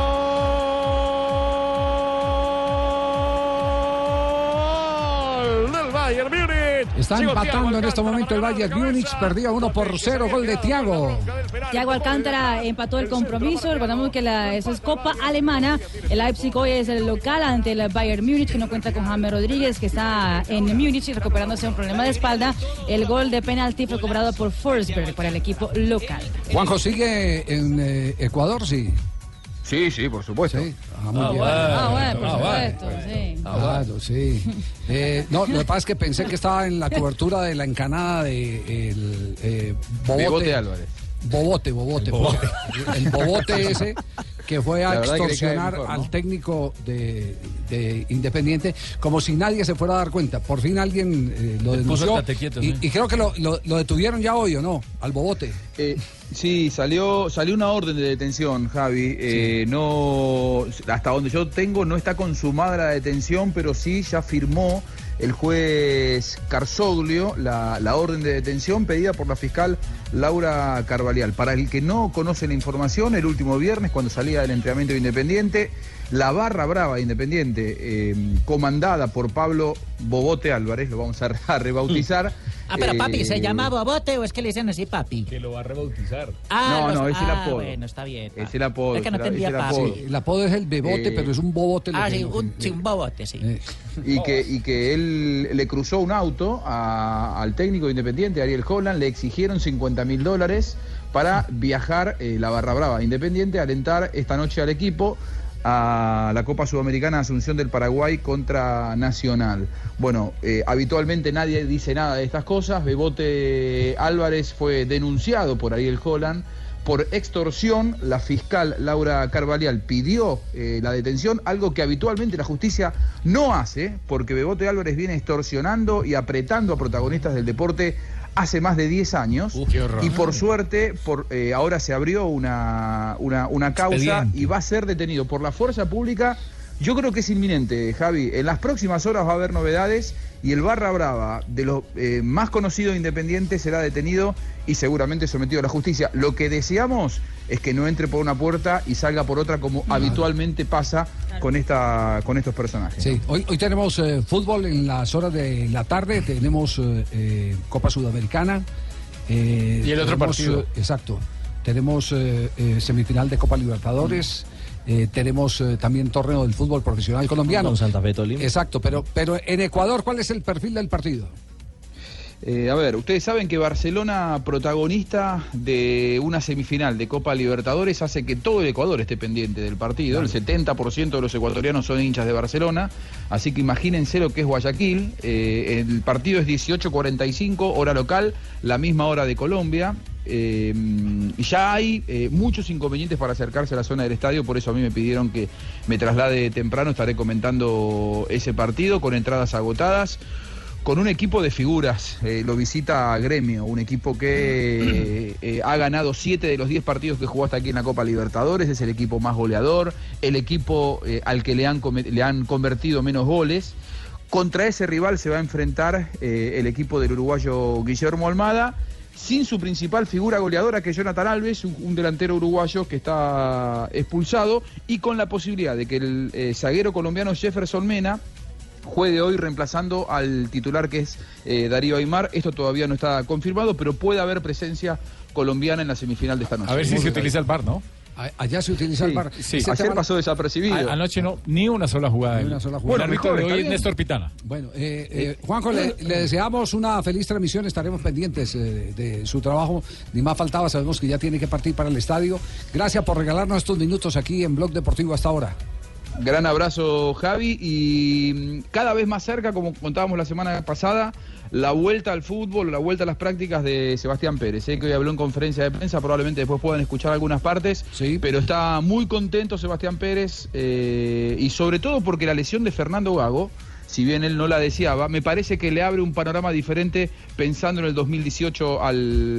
Speaker 4: Está empatando
Speaker 21: Thiago
Speaker 4: en este momento el Bayern Múnich, perdía 1 por 0, gol de Thiago.
Speaker 12: Thiago Alcántara empató el compromiso. Recordamos que la, esa es Copa Alemana. El Leipzig hoy es el local ante el Bayern Múnich, que no cuenta con James Rodríguez, que está en Múnich y recuperándose un problema de espalda. El gol de penalti fue cobrado por Forsberg para el equipo local.
Speaker 4: Juanjo sigue en eh, Ecuador, sí.
Speaker 27: Sí, sí, por supuesto.
Speaker 4: Ah, muy bien.
Speaker 12: Ah, bueno, por supuesto, sí.
Speaker 4: Claro, sí. Eh, no, lo que pasa es que pensé que estaba en la cobertura de la encanada de el, eh, Bobote.
Speaker 27: Bigote Álvarez.
Speaker 4: Bobote, Bobote.
Speaker 27: Bobote.
Speaker 4: El Bobote ese que fue a extorsionar
Speaker 27: mejor, ¿no?
Speaker 4: al técnico de, de Independiente como si nadie se fuera a dar cuenta. Por fin alguien eh, lo denunció
Speaker 27: quieto,
Speaker 4: y,
Speaker 27: sí.
Speaker 4: y creo que lo, lo- lo detuvieron ya hoy, ¿o no? Al Bobote.
Speaker 27: Eh, sí, salió, salió una orden de detención, Javi. Eh, no, hasta donde yo tengo, no está consumada la detención, pero sí ya firmó el juez Carsoglio la, la orden de detención pedida por la fiscal Laura Carvalial. Para el que no conoce la información, el último viernes, cuando salía del entrenamiento de Independiente, la barra brava de Independiente, eh, comandada por Pablo Bobote Álvarez, lo vamos a, a rebautizar.
Speaker 28: Ah, pero papi, ¿se
Speaker 27: eh,
Speaker 28: llama Bobote o es que le dicen así papi?
Speaker 26: Que lo va a rebautizar.
Speaker 28: Ah,
Speaker 27: No,
Speaker 28: los-
Speaker 27: no, es el
Speaker 28: ah,
Speaker 27: apodo.
Speaker 28: bueno, está bien.
Speaker 27: Es el apodo.
Speaker 28: Es que no
Speaker 27: es el- apodo.
Speaker 4: El apodo es el bebote,
Speaker 27: Eh,
Speaker 4: pero es un bobote.
Speaker 28: Ah, sí, un, sí, un bobote, sí.
Speaker 4: Eh,
Speaker 27: y que, y que él le cruzó un auto a- al técnico independiente, Ariel Holland, le exigieron 50 mil dólares para viajar eh, la barra brava independiente, alentar esta noche al equipo a la Copa Sudamericana Asunción del Paraguay contra Nacional. Bueno, eh, habitualmente nadie dice nada de estas cosas. Bebote Álvarez fue denunciado por Ariel Holland por extorsión, la fiscal Laura Carvalial pidió eh, la detención, algo que habitualmente la justicia no hace, porque Bebote Álvarez viene extorsionando y apretando a protagonistas del deporte hace más de 10 años. y por suerte, por, eh, ahora se abrió una, una, una causa
Speaker 2: Expediente.
Speaker 27: y va a ser detenido por la fuerza pública. Yo creo que es inminente, Javi. En las próximas horas va a haber novedades y el Barra Brava, de los eh, más conocidos independientes, será detenido y seguramente sometido a la justicia. Lo que deseamos es que no entre por una puerta y salga por otra, como habitualmente pasa con, esta, con estos personajes.
Speaker 4: Sí, hoy, hoy tenemos eh, fútbol en las horas de la tarde, tenemos eh, eh, Copa Sudamericana. eh,
Speaker 26: Y el otro
Speaker 4: tenemos,
Speaker 26: partido.
Speaker 4: eh, exacto. Tenemos eh, eh, semifinal de Copa Libertadores. Eh, tenemos eh, también torneo del fútbol profesional colombiano.
Speaker 7: Con Santa Fe Tolima.
Speaker 4: Exacto, pero, pero en Ecuador, ¿cuál es el perfil del partido?
Speaker 27: Eh, a ver, ustedes saben que Barcelona, protagonista de una semifinal de Copa Libertadores, hace que todo el Ecuador esté pendiente del partido. El 70% de los ecuatorianos son hinchas de Barcelona, así que imagínense lo que es Guayaquil. Eh, el partido es 18.45, hora local, la misma hora de Colombia. Eh, y ya hay eh, muchos inconvenientes para acercarse a la zona del estadio, por eso a mí me pidieron que me traslade temprano, estaré comentando ese partido con entradas agotadas con un equipo de figuras. Eh, lo visita Gremio, un equipo que eh, ha ganado 7 de los 10 partidos que jugó hasta aquí en la Copa Libertadores, es el equipo más goleador, el equipo eh, al que le han, le han convertido menos goles. Contra ese rival se va a enfrentar el equipo del uruguayo Guillermo Almada, sin su principal figura goleadora que es Jonathan Alves, un, un delantero uruguayo que está expulsado, y con la posibilidad de que el zaguero colombiano Jefferson Mena juegue hoy reemplazando al titular que es eh, Darío Aymar. Esto todavía no está confirmado, pero puede haber presencia colombiana en la semifinal de esta noche.
Speaker 2: A ver si
Speaker 27: Muy
Speaker 2: se
Speaker 27: bien.
Speaker 2: utiliza el bar, ¿no?
Speaker 4: Allá se utiliza el bar.
Speaker 27: sí. Ayer
Speaker 4: tema-
Speaker 27: pasó desapercibido.
Speaker 2: A- anoche no, ni una sola jugada.
Speaker 4: Ni una sola
Speaker 2: El
Speaker 4: jugada.
Speaker 2: de
Speaker 4: Bueno,
Speaker 2: hoy
Speaker 4: está
Speaker 2: es
Speaker 4: bien.
Speaker 2: Néstor Pitana.
Speaker 4: Bueno, eh, eh, Juanjo, le, le deseamos una feliz transmisión, estaremos pendientes eh, de su trabajo, ni más faltaba, sabemos que ya tiene que partir para el estadio. Gracias por regalarnos estos minutos aquí en Blog Deportivo hasta ahora.
Speaker 27: Gran abrazo, Javi. Y mm, cada vez más cerca, como contábamos la semana pasada, la vuelta al fútbol, la vuelta a las prácticas de Sebastián Pérez. Sé que hoy habló en conferencia de prensa, probablemente después puedan escuchar algunas partes. Pero está muy contento Sebastián Pérez eh, y sobre todo porque la lesión de Fernando Gago. Si bien él no la deseaba, me parece que le abre un panorama diferente pensando en el 2018 al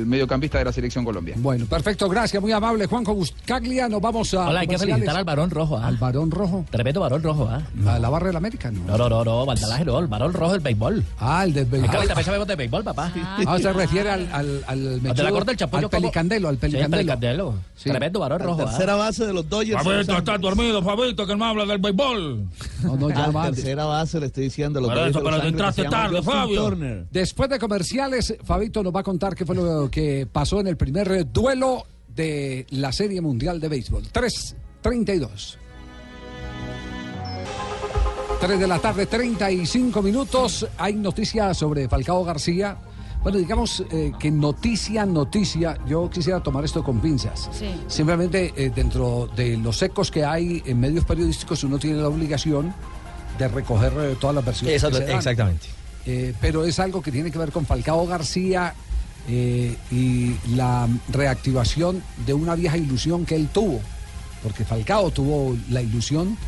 Speaker 27: mediocampista de la selección Colombia.
Speaker 4: Bueno, perfecto, gracias, muy amable. Juanjo Buscaglia, nos vamos a.
Speaker 28: Hola, hay que felicitar al varón rojo, ¿ah?
Speaker 4: Al varón rojo.
Speaker 28: Tremendo varón rojo, ¿ah?
Speaker 4: A la barra del América, ¿no?
Speaker 28: No, no, no, no, Valdalaje no, el varón rojo del béisbol.
Speaker 4: Ah, el del béisbol.
Speaker 28: ahorita sabemos de béisbol, papá.
Speaker 4: Ah, se refiere al, al, al
Speaker 28: de la corte del Chapullo,
Speaker 4: al pelicandelo, al
Speaker 28: Sí, el
Speaker 4: pelicandelo. Sí.
Speaker 28: Tremendo varón rojo.
Speaker 15: Tercera base de los Dodgers.
Speaker 23: Fabito, estás dormido, Fabito, que no habla del béisbol.
Speaker 4: No, no, ya
Speaker 15: Ah,
Speaker 4: va.
Speaker 15: tercera base le estoy diciendo. Los
Speaker 23: Por eso, pero
Speaker 15: Ángeles
Speaker 23: entraste tarde, Fabio.
Speaker 15: Turner.
Speaker 4: Después de comerciales, Fabito nos va a contar qué fue lo que pasó en el primer duelo de la Serie Mundial de Béisbol. 3.32. 3 de la tarde, 35 minutos. Hay noticias sobre Falcao García. Bueno, digamos eh, que noticia, noticia, yo quisiera tomar esto con pinzas.
Speaker 12: Sí.
Speaker 4: Simplemente eh, dentro de los ecos que hay en medios periodísticos uno tiene la obligación de recoger eh, todas las versiones. que
Speaker 7: Exacto-
Speaker 4: se dan.
Speaker 7: exactamente.
Speaker 4: Eh, pero es algo que tiene que ver con Falcao García eh, y la reactivación de una vieja ilusión que él tuvo. Porque Falcao tuvo la ilusión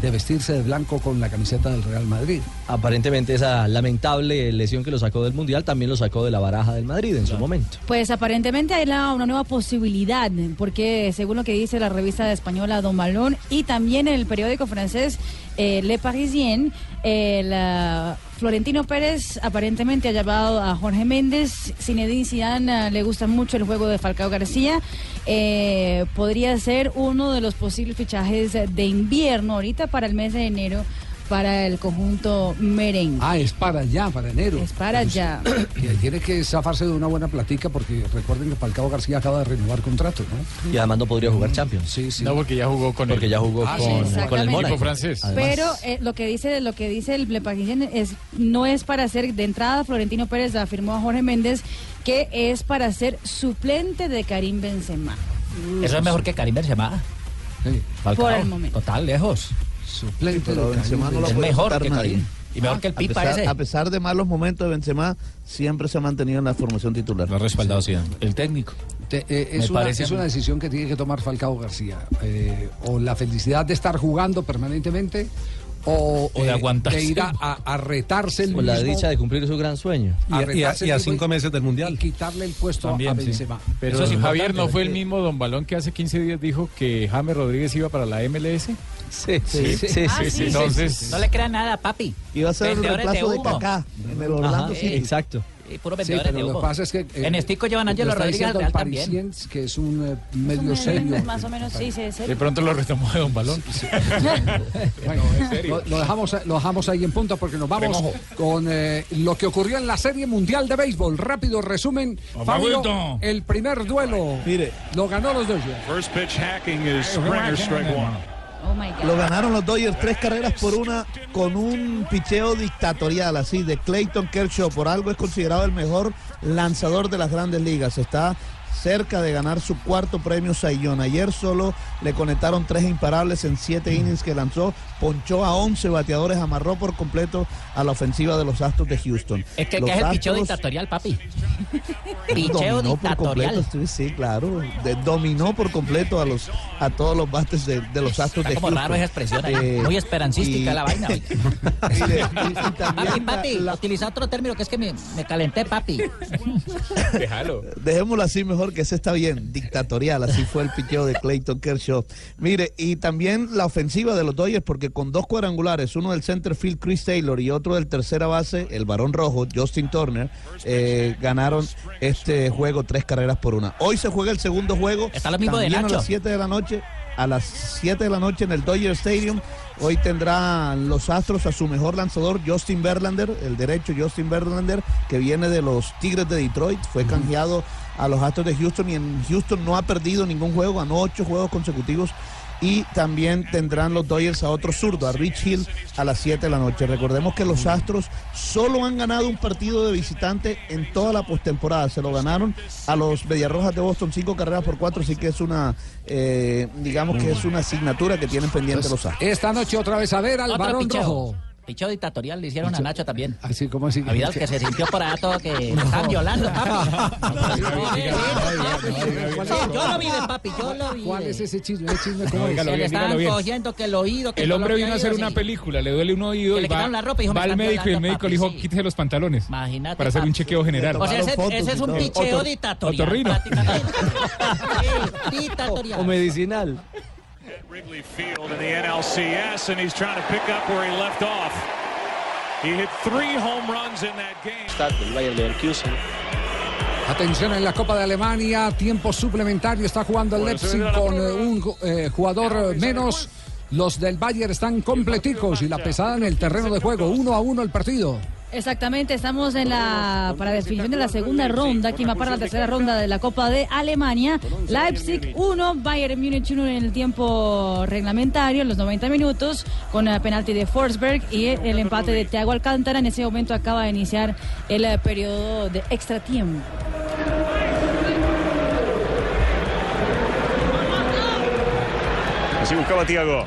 Speaker 4: de vestirse de blanco con la camiseta del Real Madrid.
Speaker 7: Aparentemente esa lamentable lesión que lo sacó del Mundial también lo sacó de la baraja del Madrid en su momento.
Speaker 12: Pues aparentemente hay la- una nueva posibilidad, porque según lo que dice la revista española Don Balón y también el periódico francés eh, Le Parisien, el ah, Florentino Pérez aparentemente ha llamado a Jorge Méndez. Zinedine Zidane eh, le gusta mucho el juego de Falcao García. Eh, podría ser uno de los posibles fichajes de invierno ahorita para el mes de enero para el conjunto merengue.
Speaker 4: Ah, es para allá, para enero.
Speaker 12: Es para allá.
Speaker 4: Y tiene que zafarse de una buena platica porque recuerden que Falcao García acaba de renovar contrato, ¿no?
Speaker 7: Y además no podría jugar Champions.
Speaker 4: Sí, sí.
Speaker 2: No, porque ya jugó con
Speaker 7: Porque
Speaker 2: el,
Speaker 7: ya jugó
Speaker 4: Ah, sí,
Speaker 7: con, el. Mónaco.
Speaker 2: equipo francés.
Speaker 12: Pero eh, lo que dice lo que dice el Le Parisien es no es para ser de entrada Florentino Pérez afirmó a Jorge Méndez que es para ser suplente de Karim Benzema.
Speaker 28: Eso es mejor que Karim Benzema. Falcao.
Speaker 12: Por el momento.
Speaker 28: Total, lejos.
Speaker 4: Suplente
Speaker 15: Pero
Speaker 4: de
Speaker 15: Benzema no lo
Speaker 28: Es
Speaker 15: puede
Speaker 28: mejor
Speaker 15: quitar
Speaker 28: que
Speaker 15: nadie.
Speaker 28: Karim. Y mejor que el
Speaker 15: A
Speaker 28: Pipa
Speaker 15: pesar,
Speaker 28: ese.
Speaker 15: a pesar de malos momentos de Benzema, siempre se ha mantenido en la formación titular.
Speaker 28: Lo ha respaldado Zidane. El técnico.
Speaker 4: Te- eh, es,
Speaker 28: Me
Speaker 4: una, es
Speaker 28: a
Speaker 4: una decisión que tiene que tomar Falcao García. Eh, o la felicidad de estar jugando permanentemente o,
Speaker 28: O de
Speaker 4: eh,
Speaker 28: aguantarse.
Speaker 4: de ir a, a- a retarse el
Speaker 7: Con la dicha de cumplir su gran sueño.
Speaker 4: a retarse el mismo
Speaker 29: meses del Mundial.
Speaker 4: y quitarle el puesto
Speaker 2: También,
Speaker 4: a
Speaker 2: sí.
Speaker 4: Benzema.
Speaker 2: Pero
Speaker 28: Eso es
Speaker 2: Javier, ¿no fue el mismo Don Balón que hace 15 días dijo que James Rodríguez iba para la MLS?
Speaker 7: Sí,
Speaker 2: Sí, sí, sí.
Speaker 12: Ah, sí, sí,
Speaker 2: Entonces,
Speaker 28: No le crean nada, papi.
Speaker 15: Iba a ser el reemplazo de. Kaká en el
Speaker 7: Ajá,
Speaker 15: Orlando City.
Speaker 7: exacto.
Speaker 28: Y puros
Speaker 4: Sí,
Speaker 28: vendedores
Speaker 4: pero
Speaker 28: de
Speaker 4: lo que pasa es que eh,
Speaker 28: En Estico llevan a Angelo
Speaker 4: lo está
Speaker 28: Rodríguez al Real también.
Speaker 4: Que es un eh,
Speaker 12: Más
Speaker 4: medio
Speaker 12: menos,
Speaker 4: serio.
Speaker 12: Más o menos sí, sí, sí.
Speaker 2: de pronto lo retomó de Don Balón.
Speaker 4: Bueno, lo, lo dejamos, lo dejamos ahí en punta porque nos vamos con eh, lo que ocurrió en la Serie Mundial de Béisbol. Rápido resumen. Fabio, el primer duelo
Speaker 15: Mire.
Speaker 4: lo ganó los Dodgers.
Speaker 23: First pitch hacking is Springer, strike one.
Speaker 12: Oh my God.
Speaker 15: Lo ganaron los Dodgers tres carreras por una con un picheo dictatorial así de Clayton Kershaw. Por algo es considerado el mejor lanzador de las grandes ligas. Está cerca de ganar su cuarto premio Saiyón. Ayer solo le conectaron tres imparables en siete innings que lanzó. Ponchó a 11 bateadores, amarró por completo a la ofensiva de los Astros de Houston.
Speaker 28: Es que,
Speaker 15: Los
Speaker 28: que es el picheo dictatorial, papi. Picheo
Speaker 15: dominó por
Speaker 28: dictatorial.
Speaker 15: completo, sí, sí, claro. De- dominó por completo a los a todos los bates de, de los Astros
Speaker 28: Está
Speaker 15: de
Speaker 28: como
Speaker 15: Houston.
Speaker 28: raro esa expresión ahí.
Speaker 15: Eh,
Speaker 28: Muy esperancística
Speaker 15: y-
Speaker 28: la vaina.
Speaker 15: y- y
Speaker 28: Papi,
Speaker 15: la-
Speaker 28: papi,
Speaker 15: la-
Speaker 28: utiliza otro término que es que me, me calenté, papi.
Speaker 2: Déjalo.
Speaker 15: Dejémoslo así mejor que ese está bien, dictatorial, así fue el picheo de Clayton Kershaw. Mire, y también la ofensiva de los Dodgers, porque con dos cuadrangulares, uno del center field Chris Taylor y otro del tercera base, el varón rojo, Justin Turner, eh, ganaron este juego tres carreras por una. Hoy se juega el segundo juego,
Speaker 28: Está lo mismo de
Speaker 15: a las 7 de la noche. A las 7 de la noche en el Dodger Stadium. Hoy tendrán los Astros a su mejor lanzador, Justin Verlander, el derecho Justin Verlander, que viene de los Tigres de Detroit. Fue canjeado a los Astros de Houston y en Houston no ha perdido ningún juego, ganó ocho juegos consecutivos. Y también tendrán los Dodgers a otro zurdo, a Rich Hill, a las 7 de la noche. Recordemos que los Astros solo han ganado un partido de visitante en toda la postemporada. Se lo ganaron a los Mediarrojas de Boston, cinco carreras por cuatro, así que es una, eh, digamos que es una asignatura que tienen pendiente los Astros.
Speaker 4: Esta noche otra vez a ver al
Speaker 28: picheo.
Speaker 4: rojo.
Speaker 28: Picheo dictatorial le hicieron a Nacho también.
Speaker 4: Así como así.
Speaker 28: A Vidal que se sintió por todo que lo estaban violando, papi. Yo lo vi, papi, yo lo vi.
Speaker 4: ¿Cuál es ese chisme? Ese chisme ¿cómo
Speaker 2: No,
Speaker 4: es?
Speaker 28: Se le
Speaker 2: bien.
Speaker 28: cogiendo que el oído, que
Speaker 2: El hombre
Speaker 28: que
Speaker 2: vino a
Speaker 28: ha
Speaker 2: hacer una película, le duele un oído
Speaker 28: Que
Speaker 2: y
Speaker 28: le
Speaker 2: va,
Speaker 28: quitaron la ropa y dijo,
Speaker 2: va al
Speaker 28: están
Speaker 2: médico y el médico le dijo, quítese los pantalones
Speaker 28: Imagínate,
Speaker 2: para hacer un chequeo general.
Speaker 28: O sea, ese, ese es un picheo dictatorial.
Speaker 2: otorrino.
Speaker 28: dictatorial.
Speaker 7: O medicinal.
Speaker 23: Wrigley Field in the NLCS, and he's trying to pick up where he left off. He hit three home runs in that game.
Speaker 4: Atención en la Copa de Alemania, tiempo suplementario, está jugando el Leipzig con eh, un eh, jugador menos. Los del Bayern están completicos y la pesada en el terreno de juego, uno a uno el partido.
Speaker 12: Exactamente, estamos en la para definición de la segunda ronda, quien va para la tercera ronda de la Copa de Alemania. Leipzig 1, Bayern Múnich 1 en el tiempo reglamentario, en los 90 minutos, con el penalti de Forsberg y el empate de Thiago Alcántara. En ese momento acaba de iniciar el eh, periodo de extra tiempo.
Speaker 21: Así buscaba Tiago.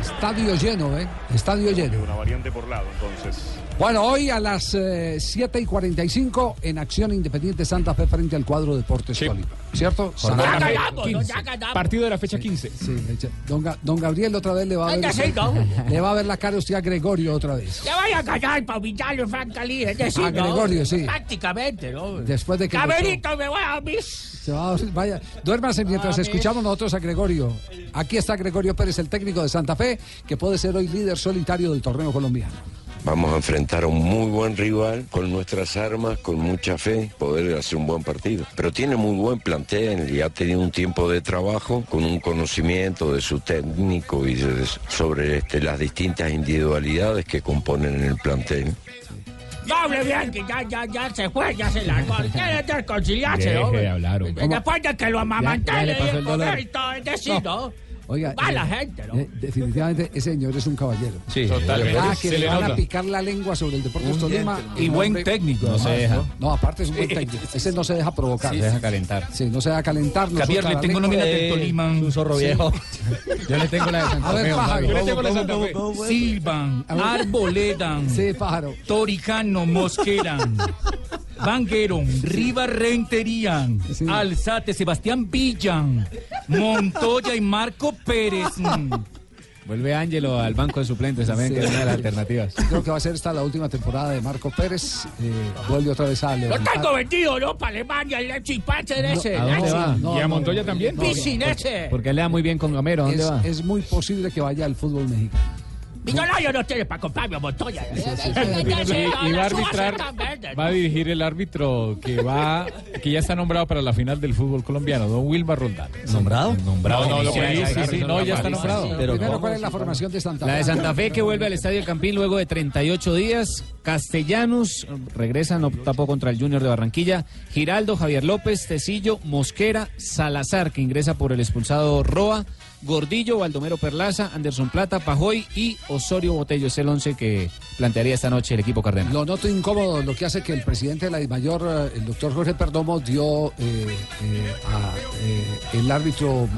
Speaker 4: Estadio lleno, ¿eh? Estadio lleno.
Speaker 21: Una variante por lado, entonces.
Speaker 4: Bueno, hoy a las eh, 7 y 45 en Acción Independiente Santa Fe frente al cuadro Deportes Tolima. ¿Cierto?
Speaker 2: Jornada
Speaker 4: Santa Fe.
Speaker 2: ganamos,
Speaker 4: 15.
Speaker 2: ya ganamos. Partido de la fecha 15.
Speaker 4: Sí, don, Ga- don Gabriel otra vez le va a ver.
Speaker 28: Sí.
Speaker 4: Le va a ver la cara usted a Gregorio otra vez.
Speaker 28: Ya vaya a callar para humillarlo, Francalí. Es decir,
Speaker 4: A
Speaker 28: ¿no?
Speaker 4: Gregorio, sí.
Speaker 28: Prácticamente, ¿no?
Speaker 4: Después de que.
Speaker 28: Caberito, me voy a mis.
Speaker 4: Se va a- vaya, duérmase mientras
Speaker 28: Ah,
Speaker 4: escuchamos nosotros a Gregorio. Aquí está Gregorio Pérez, el técnico de Santa Fe, que puede ser hoy líder solitario del torneo colombiano.
Speaker 29: Vamos a enfrentar a un muy buen rival con nuestras armas, con mucha fe, poder hacer un buen partido. Pero tiene muy buen plantel y ha tenido un tiempo de trabajo con un conocimiento de su técnico y de- sobre este, las distintas individualidades que componen el plantel.
Speaker 16: Bien, que ya, ya, ya se fue, ya se largó. Quiere reconciliarse,
Speaker 26: Deje
Speaker 16: hombre.
Speaker 26: de hablar, hombre.
Speaker 16: Después de que lo amamanté,
Speaker 4: Ya- ya le
Speaker 16: le
Speaker 4: pasó el
Speaker 16: esto es decir, ¿no?
Speaker 4: Oiga,
Speaker 16: Va la
Speaker 4: eh,
Speaker 16: gente, ¿no?
Speaker 4: eh, definitivamente ese señor es un caballero.
Speaker 2: Sí, totalmente.
Speaker 4: Ah, que
Speaker 2: Se
Speaker 4: le
Speaker 2: le
Speaker 4: van a picar la lengua sobre el Deportes Tolima.
Speaker 2: Y buen
Speaker 4: hombre-
Speaker 2: técnico,
Speaker 4: No, se deja.
Speaker 2: ¿no?
Speaker 4: Aparte es un buen técnico. Ese no se deja provocar.
Speaker 2: Sí, se deja calentar.
Speaker 4: Sí, no se deja calentar. no
Speaker 2: Javier, le tengo nómina
Speaker 4: Eh,
Speaker 2: Tolima.
Speaker 7: Un zorro viejo.
Speaker 2: Yo le tengo la de Santa
Speaker 4: A ver,
Speaker 2: Fe. Yo le tengo la de
Speaker 4: ¿Cómo,
Speaker 2: Santa Fe. Silvan. Arboledan,
Speaker 4: Sí, pájaro.
Speaker 2: Torijano, Mosqueran, Vangueron, Riva Renterían, Alzate, Sebastián Villan, Montoya y Marco Pérez.
Speaker 10: Vuelve Ángelo al banco de suplentes también, que es una de las alternativas.
Speaker 4: Creo que va a ser esta la última temporada de Marco Pérez. eh, vuelve otra vez a
Speaker 16: Lo
Speaker 4: levantar.
Speaker 16: tengo vendido, ¿no? Para Alemania, el Leipzig, ese.
Speaker 10: ¿A dónde va?
Speaker 4: No,
Speaker 10: ¿Y a Montoya
Speaker 4: no,
Speaker 10: también?
Speaker 4: no,
Speaker 16: ese.
Speaker 10: Porque le da muy bien con Gamero. ¿Dónde
Speaker 4: Es,
Speaker 10: va?
Speaker 4: es muy posible que vaya al fútbol mexicano.
Speaker 16: Millonario no tiene para comprarme a Montoya.
Speaker 2: Y, y va a arbitrar, va a dirigir el árbitro que va, que ya está nombrado para la final del fútbol colombiano, don Wilmar Roldán.
Speaker 7: ¿Nombrado?
Speaker 2: Nombrado, no, lo
Speaker 10: Sí,
Speaker 2: sí, no, ya está nombrado. Pero
Speaker 4: Primero. ¿cuál es la formación de Santa Fe?
Speaker 10: La de Santa Fe que vuelve al Estadio Campín luego de 38 días. Castellanos regresa, no tapó contra el Junior de Barranquilla. Giraldo, Javier López, Tecillo, Mosquera, Salazar que ingresa por el expulsado Roa. Gordillo, Baldomero Perlaza, Anderson Plata, Pajoy y Osorio Botello. Es el 11 que plantearía esta noche el equipo cardenal.
Speaker 4: Lo noto incómodo, lo que hace que el presidente de la DIMAYOR, eh, el doctor Jorge Perdomo, dio eh, eh, a eh, el árbitro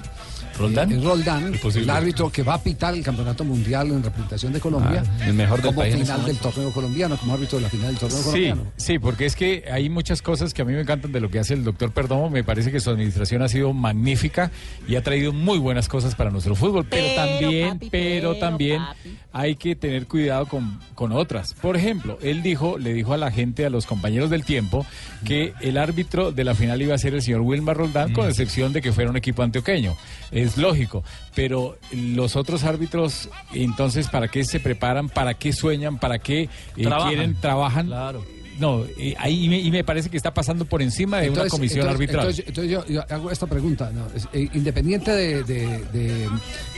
Speaker 2: ¿Roldán?
Speaker 4: eh, Roldán,
Speaker 2: Imposible.
Speaker 4: el árbitro que va a pitar el campeonato mundial en representación de Colombia,
Speaker 2: Ah, el mejor del
Speaker 4: como
Speaker 2: país
Speaker 4: final del torneo colombiano, como árbitro de la final del torneo
Speaker 2: Sí,
Speaker 4: colombiano.
Speaker 2: sí, porque es que hay muchas cosas que a mí me encantan de lo que hace el doctor Perdomo. Me parece que su administración ha sido magnífica y ha traído muy buenas cosas para nuestro fútbol. Pero,
Speaker 28: Pero,
Speaker 2: también,
Speaker 28: papi,
Speaker 2: pero,
Speaker 28: pero,
Speaker 2: también
Speaker 28: papi.
Speaker 2: hay que tener cuidado con, con otras. Por ejemplo, él dijo, le dijo a la gente, a los compañeros del tiempo, que el árbitro de la final iba a ser el señor Wilmar Roldán, con excepción de que fuera un equipo antioqueño. Es lógico. Pero los otros árbitros, entonces, ¿para qué se preparan? ¿Para qué sueñan? ¿Para qué eh,
Speaker 7: Trabajan.
Speaker 2: quieren, trabajan?
Speaker 7: Claro.
Speaker 2: No, eh, ahí me, y me parece que está pasando por encima de una comisión
Speaker 4: entonces-
Speaker 2: arbitral.
Speaker 4: Entonces, entonces yo, yo hago esta pregunta, ¿no? Es, eh, independiente de, de- de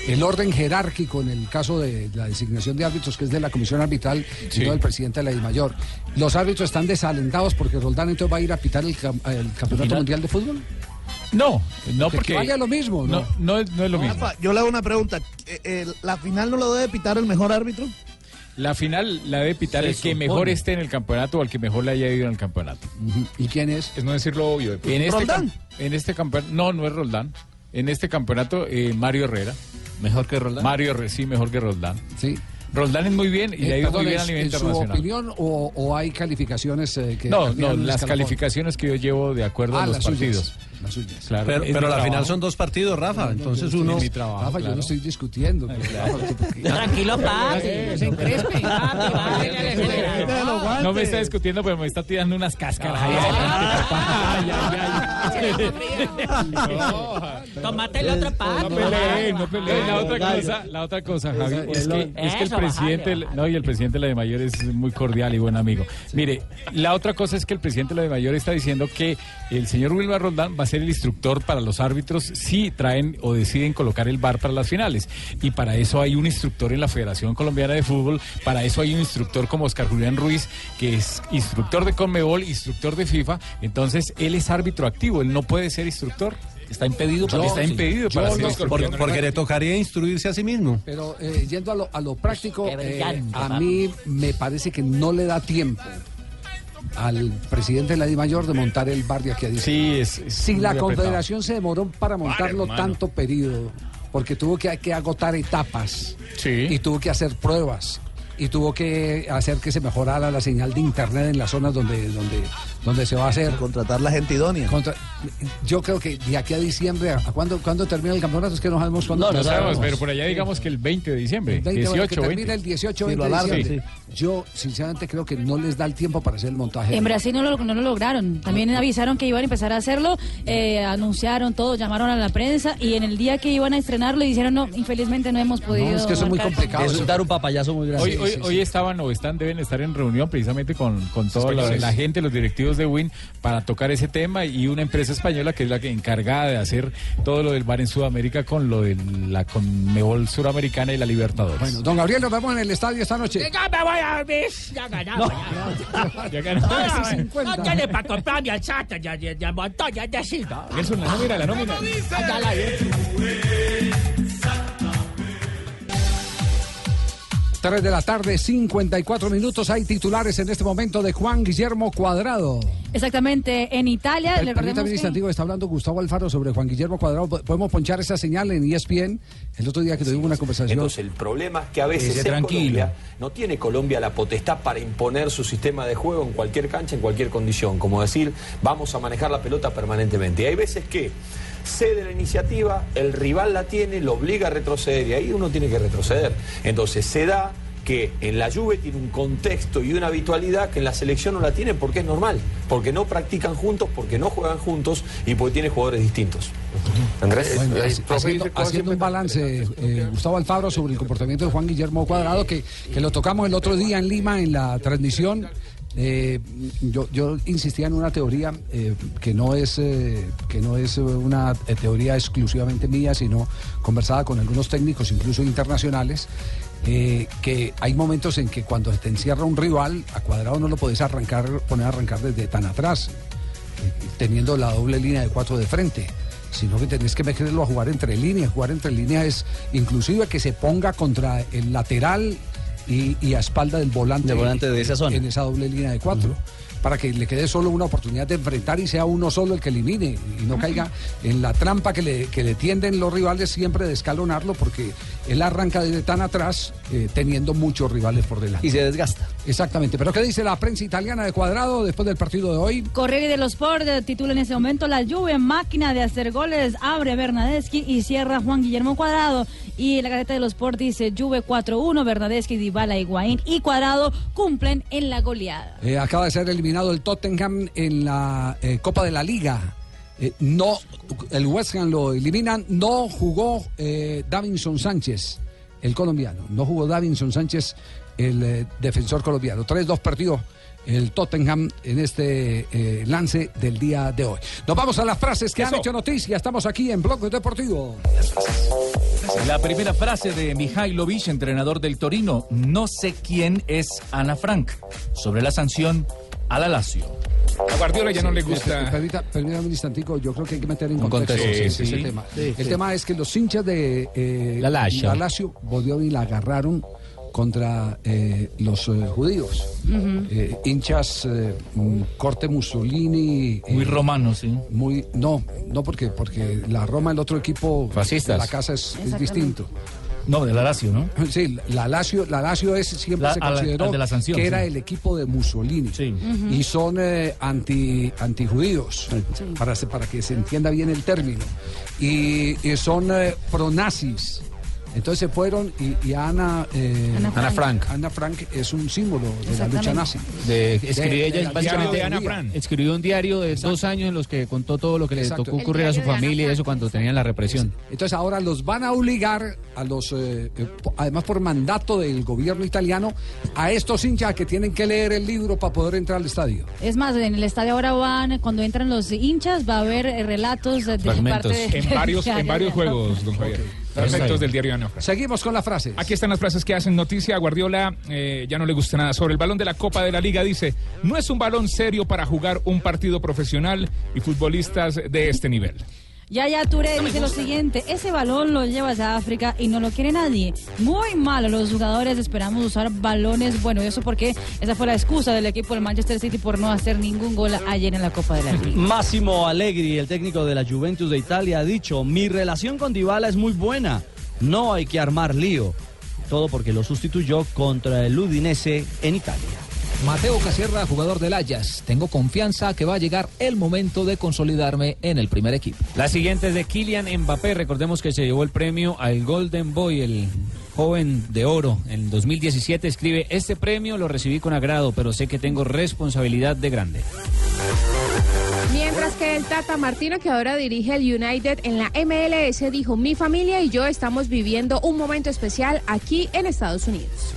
Speaker 4: el orden jerárquico en el caso de la designación de árbitros, que es de la comisión arbitral
Speaker 2: Sí.
Speaker 4: y no del presidente de la DIMAYOR, ¿los árbitros están desalentados porque Roldán entonces va a ir a pitar el, cam- el campeonato
Speaker 2: Final.
Speaker 4: mundial de fútbol?
Speaker 2: No, no
Speaker 4: Que-
Speaker 2: porque...
Speaker 4: que vaya lo mismo, ¿no?
Speaker 2: No, no, es- no es lo mismo.
Speaker 15: Rafa, yo le hago una pregunta. Eh, eh, ¿La final no lo debe pitar el mejor árbitro?
Speaker 2: La final la debe pitar
Speaker 7: Se
Speaker 2: el que
Speaker 7: supone.
Speaker 2: mejor esté en el campeonato o el que mejor le haya ido en el campeonato.
Speaker 4: ¿Y quién es?
Speaker 26: Es no decirlo obvio.
Speaker 2: En este,
Speaker 15: ¿Roldán?
Speaker 2: en este campeonato, no, no es Roldán. En este campeonato, eh, Mario Herrera.
Speaker 10: Mejor que Roldán.
Speaker 2: Mario Herrera, sí, mejor que Roldán.
Speaker 4: Sí.
Speaker 2: Roldán es muy bien y le ha
Speaker 4: Eh,
Speaker 2: ido
Speaker 4: perdón,
Speaker 2: muy bien a
Speaker 4: ¿es-
Speaker 2: nivel
Speaker 4: ¿en su
Speaker 2: internacional.
Speaker 4: opinión o, o hay calificaciones eh, que
Speaker 2: No, no, las calificaciones que yo llevo de acuerdo
Speaker 4: Ah,
Speaker 2: a los
Speaker 4: las suyas,
Speaker 2: partidos.
Speaker 4: Las suyas.
Speaker 2: Claro,
Speaker 7: Pero, pero final son dos partidos, Rafa. Entonces
Speaker 4: yo
Speaker 7: uno.
Speaker 4: estoy-
Speaker 2: mi trabajo,
Speaker 4: Rafa, yo
Speaker 2: claro.
Speaker 4: no estoy discutiendo.
Speaker 28: Tranquilo, papi.
Speaker 10: Se encrespe.
Speaker 2: No me está discutiendo, pero me está tirando unas cáscaras. Ay, ay, ay.
Speaker 28: Tomate el otro
Speaker 2: No
Speaker 28: papi.
Speaker 2: peleen, no peleen. La otra cosa, la otra cosa, Javi, es que, es que el presidente, no, y el presidente de la de Mayor es muy cordial y buen amigo. Mire, la otra cosa es que el presidente de la de Mayor está diciendo que el señor Wilmar Roldán va a ser el instructor para los árbitros si traen o deciden colocar el bar para las finales. Y para eso hay un instructor en la Federación Colombiana de Fútbol, para eso hay un instructor como Oscar Julián Ruiz, que es instructor de Conmebol, instructor de FIFA. Entonces, él es árbitro activo, él no puede ser instructor. Está impedido para,
Speaker 4: Yo-
Speaker 2: está impedido
Speaker 4: yo
Speaker 2: para
Speaker 4: no-
Speaker 2: ser instructor.
Speaker 7: Porque, porque le tocaría instruirse a sí mismo.
Speaker 4: Pero eh, yendo a lo, a lo práctico, eh, a mí me parece que no le da tiempo al presidente de la DIMAYOR de montar el bar de aquí a.
Speaker 2: Sí, es, es
Speaker 4: Si la
Speaker 2: apretado.
Speaker 4: confederación se demoró para montarlo tanto periodo, porque tuvo que, que agotar etapas
Speaker 2: Sí.
Speaker 4: y tuvo que hacer pruebas y tuvo que hacer que se mejorara la señal de internet en las zonas donde donde donde se va a hacer
Speaker 15: Contratar la gente idónea.
Speaker 4: contra- yo creo que de aquí a diciembre, ¿a cuándo, cuándo termina el campeonato? Es que no sabemos cuándo.
Speaker 2: No, no sabemos, pero por allá digamos que el 20 de diciembre.
Speaker 4: El 20, bueno,
Speaker 2: 18,
Speaker 4: que
Speaker 2: 20.
Speaker 4: termina el 18,
Speaker 2: Sí,
Speaker 4: 20
Speaker 2: lo
Speaker 4: de
Speaker 2: alargan,
Speaker 4: diciembre. Yo, sinceramente, creo que no les da el tiempo para hacer el montaje.
Speaker 12: En Brasil no lo, no lo lograron. También avisaron que iban a empezar a hacerlo, eh, anunciaron todo, llamaron a la prensa y en el día que iban a estrenarlo dijeron no, infelizmente no hemos podido. marcar".
Speaker 7: Es dar un papayazo muy grande.
Speaker 2: Hoy, hoy, hoy estaban o están, deben estar en reunión precisamente con, con toda la gente, los directivos de Win, para tocar ese tema y una empresa española que es la que encargada de hacer todo lo del bar en Sudamérica con lo de la Conmebol Suramericana y la Libertadores.
Speaker 4: Bueno, don Gabriel, nos vemos en el estadio esta noche.
Speaker 16: Ya me voy a dormir. Ya ganamos.
Speaker 2: Ya ganamos.
Speaker 16: Ah,
Speaker 2: Ese 50.
Speaker 16: No tiene para comprar mi alzata, ya, ya, ya, montón, ya decido.
Speaker 26: Nelson, la nómina, la nómina.
Speaker 16: Ya la vi.
Speaker 4: 3 de la tarde, 54 minutos. Hay titulares en este momento de Juan Guillermo Cuadrado.
Speaker 12: Exactamente, en Italia, recordemos
Speaker 4: un
Speaker 12: que-
Speaker 4: está hablando Gustavo Alfaro sobre Juan Guillermo Cuadrado. ¿Podemos ponchar esa señal en ESPN? El otro día que tuvimos una conversación.
Speaker 30: Entonces el problema es que a veces en. Colombia no tiene Colombia la potestad para imponer su sistema de juego en cualquier cancha, en cualquier condición. Como decir, vamos a manejar la pelota permanentemente. Y hay veces que cede la iniciativa, el rival la tiene, lo obliga a retroceder y ahí uno tiene que retroceder. Entonces se da que en la Juve tiene un contexto y una habitualidad que en la selección no la tiene porque es normal, porque no practican juntos, porque no juegan juntos y porque tiene jugadores distintos. Andrés,
Speaker 4: Bueno,
Speaker 30: eh,
Speaker 4: haci- haciendo, haciendo un balance, eh, Gustavo Alfaro, sobre el comportamiento de Juan Guillermo Cuadrado, que, que lo tocamos el otro día en Lima en la transmisión. Eh, yo, yo insistía en una teoría eh, que no es eh, que no es una teoría exclusivamente mía, sino conversada con algunos técnicos, incluso internacionales, que hay momentos en que cuando te encierra un rival, a Cuadrado no lo podés arrancar, poner a arrancar desde tan atrás teniendo la doble línea de cuatro de frente, sino que tenés que meterlo a jugar entre líneas. Jugar entre líneas es inclusive que se ponga contra el lateral y, y a espalda del volante,
Speaker 7: Del volante de esa zona.
Speaker 4: en esa doble línea de cuatro. Para que le quede solo una oportunidad de enfrentar y sea uno solo el que elimine y no caiga en la trampa que le, que le tienden los rivales siempre de escalonarlo porque él arranca desde tan atrás eh, teniendo muchos rivales por delante.
Speaker 7: Y se desgasta.
Speaker 4: Exactamente. Pero ¿qué dice la prensa italiana de Cuadrado después del partido de hoy?
Speaker 12: Corriere dello Sport eh, titula en ese momento La Juve, máquina de hacer goles, abre Bernadeschi y cierra Juan Guillermo Cuadrado. Y la Gaceta de los Sport dice Juve 4-1, Bernadeschi, Dybala, Higuaín y Cuadrado cumplen en la goleada.
Speaker 4: Eh, acaba de ser eliminado el Tottenham en la eh, Copa de la Liga. Eh, no, el West Ham lo eliminan. No jugó eh, Davinson Sánchez, el colombiano. No jugó Davinson Sánchez, el eh, defensor colombiano. 3-2 perdió el Tottenham en este lance del día de hoy. Nos vamos a las frases que han hecho noticia. Estamos aquí en Bloque Deportivo.
Speaker 31: La primera frase de Mihailovic, entrenador del Torino. No sé quién es Ana Frank. Sobre la sanción a la Lazio.
Speaker 26: A Guardiola ya no le gusta.
Speaker 4: permita- Permítame un instantico, yo creo que hay que meter en contexto,
Speaker 26: contexto,
Speaker 4: ese-
Speaker 26: sí,
Speaker 4: ese
Speaker 26: sí.
Speaker 4: tema.
Speaker 26: Sí,
Speaker 4: el
Speaker 26: sí.
Speaker 4: tema es que los hinchas de eh,
Speaker 2: La Lazio.
Speaker 4: la Lazio volvieron y la agarraron contra eh, los eh, judíos. Eh, hinchas eh, mm, corte Mussolini.
Speaker 31: Muy
Speaker 4: eh,
Speaker 31: romano, sí.
Speaker 4: Muy, no, no porque, porque la Roma, el otro equipo,
Speaker 31: Fascistas.
Speaker 4: la casa es, distinto.
Speaker 31: No, de la Lazio, ¿no?
Speaker 4: Sí, la Lazio, la Lazio es, siempre
Speaker 31: La-
Speaker 4: se
Speaker 31: la-
Speaker 4: consideró
Speaker 31: de la sanción,
Speaker 4: que era
Speaker 31: sí.
Speaker 4: el equipo de Mussolini.
Speaker 31: Ujú.
Speaker 4: Y son eh, anti, antijudíos, para, se- para que se entienda bien el término. Y, y son eh, pronazis. Entonces se fueron y, y Ana, eh,
Speaker 10: Ana Ana Frank. Frank.
Speaker 4: Ana Frank es un símbolo de la lucha nazi.
Speaker 10: De, escribió
Speaker 4: de
Speaker 10: ella
Speaker 4: la
Speaker 10: básicamente
Speaker 4: Ana
Speaker 10: escribió un diario de dos años en los que contó todo lo que
Speaker 4: Exacto.
Speaker 10: le tocó ocurrir a su familia y eso cuando tenían la represión.
Speaker 4: Entonces ahora los van a obligar a los, eh, eh, además por mandato del gobierno italiano, a estos hinchas que tienen que leer el libro para poder entrar al estadio.
Speaker 12: Es más, en el estadio ahora van, cuando entran los hinchas, va a haber eh, relatos de, de
Speaker 26: Fragmentos.
Speaker 12: parte de-
Speaker 26: En varios, en varios juegos, don Javier. Fragmentos del diario.
Speaker 4: Seguimos con las frases.
Speaker 26: Aquí están las frases que hacen noticia. A Guardiola eh, ya no le gusta nada. Sobre el balón de la Copa de la Liga dice, no es un balón serio para jugar un partido profesional y futbolistas de este nivel.
Speaker 12: Yaya Touré dice lo siguiente, ese balón lo llevas a África y no lo quiere nadie. Muy malo, los jugadores esperamos usar balones, bueno, eso porque esa fue la excusa del equipo del Manchester City por no hacer ningún gol ayer en la Copa de la Liga.
Speaker 7: Massimo Allegri, el técnico de la Juventus de Italia, ha dicho, mi relación con Dybala es muy buena, no hay que armar lío. Todo porque lo sustituyó contra el Udinese en Italia.
Speaker 32: Mateo Casierra, jugador del Ajax. Tengo confianza que va a llegar el momento de consolidarme en el primer equipo.
Speaker 10: La siguiente es de Kylian Mbappé. Recordemos que se llevó el premio al Golden Boy, el joven de oro. En 2017 escribe, este premio lo recibí con agrado, pero sé que tengo responsabilidad de grande.
Speaker 33: Mientras que el Tata Martino, que ahora dirige el United en la MLS, dijo, mi familia y yo estamos viviendo un momento especial aquí en Estados Unidos.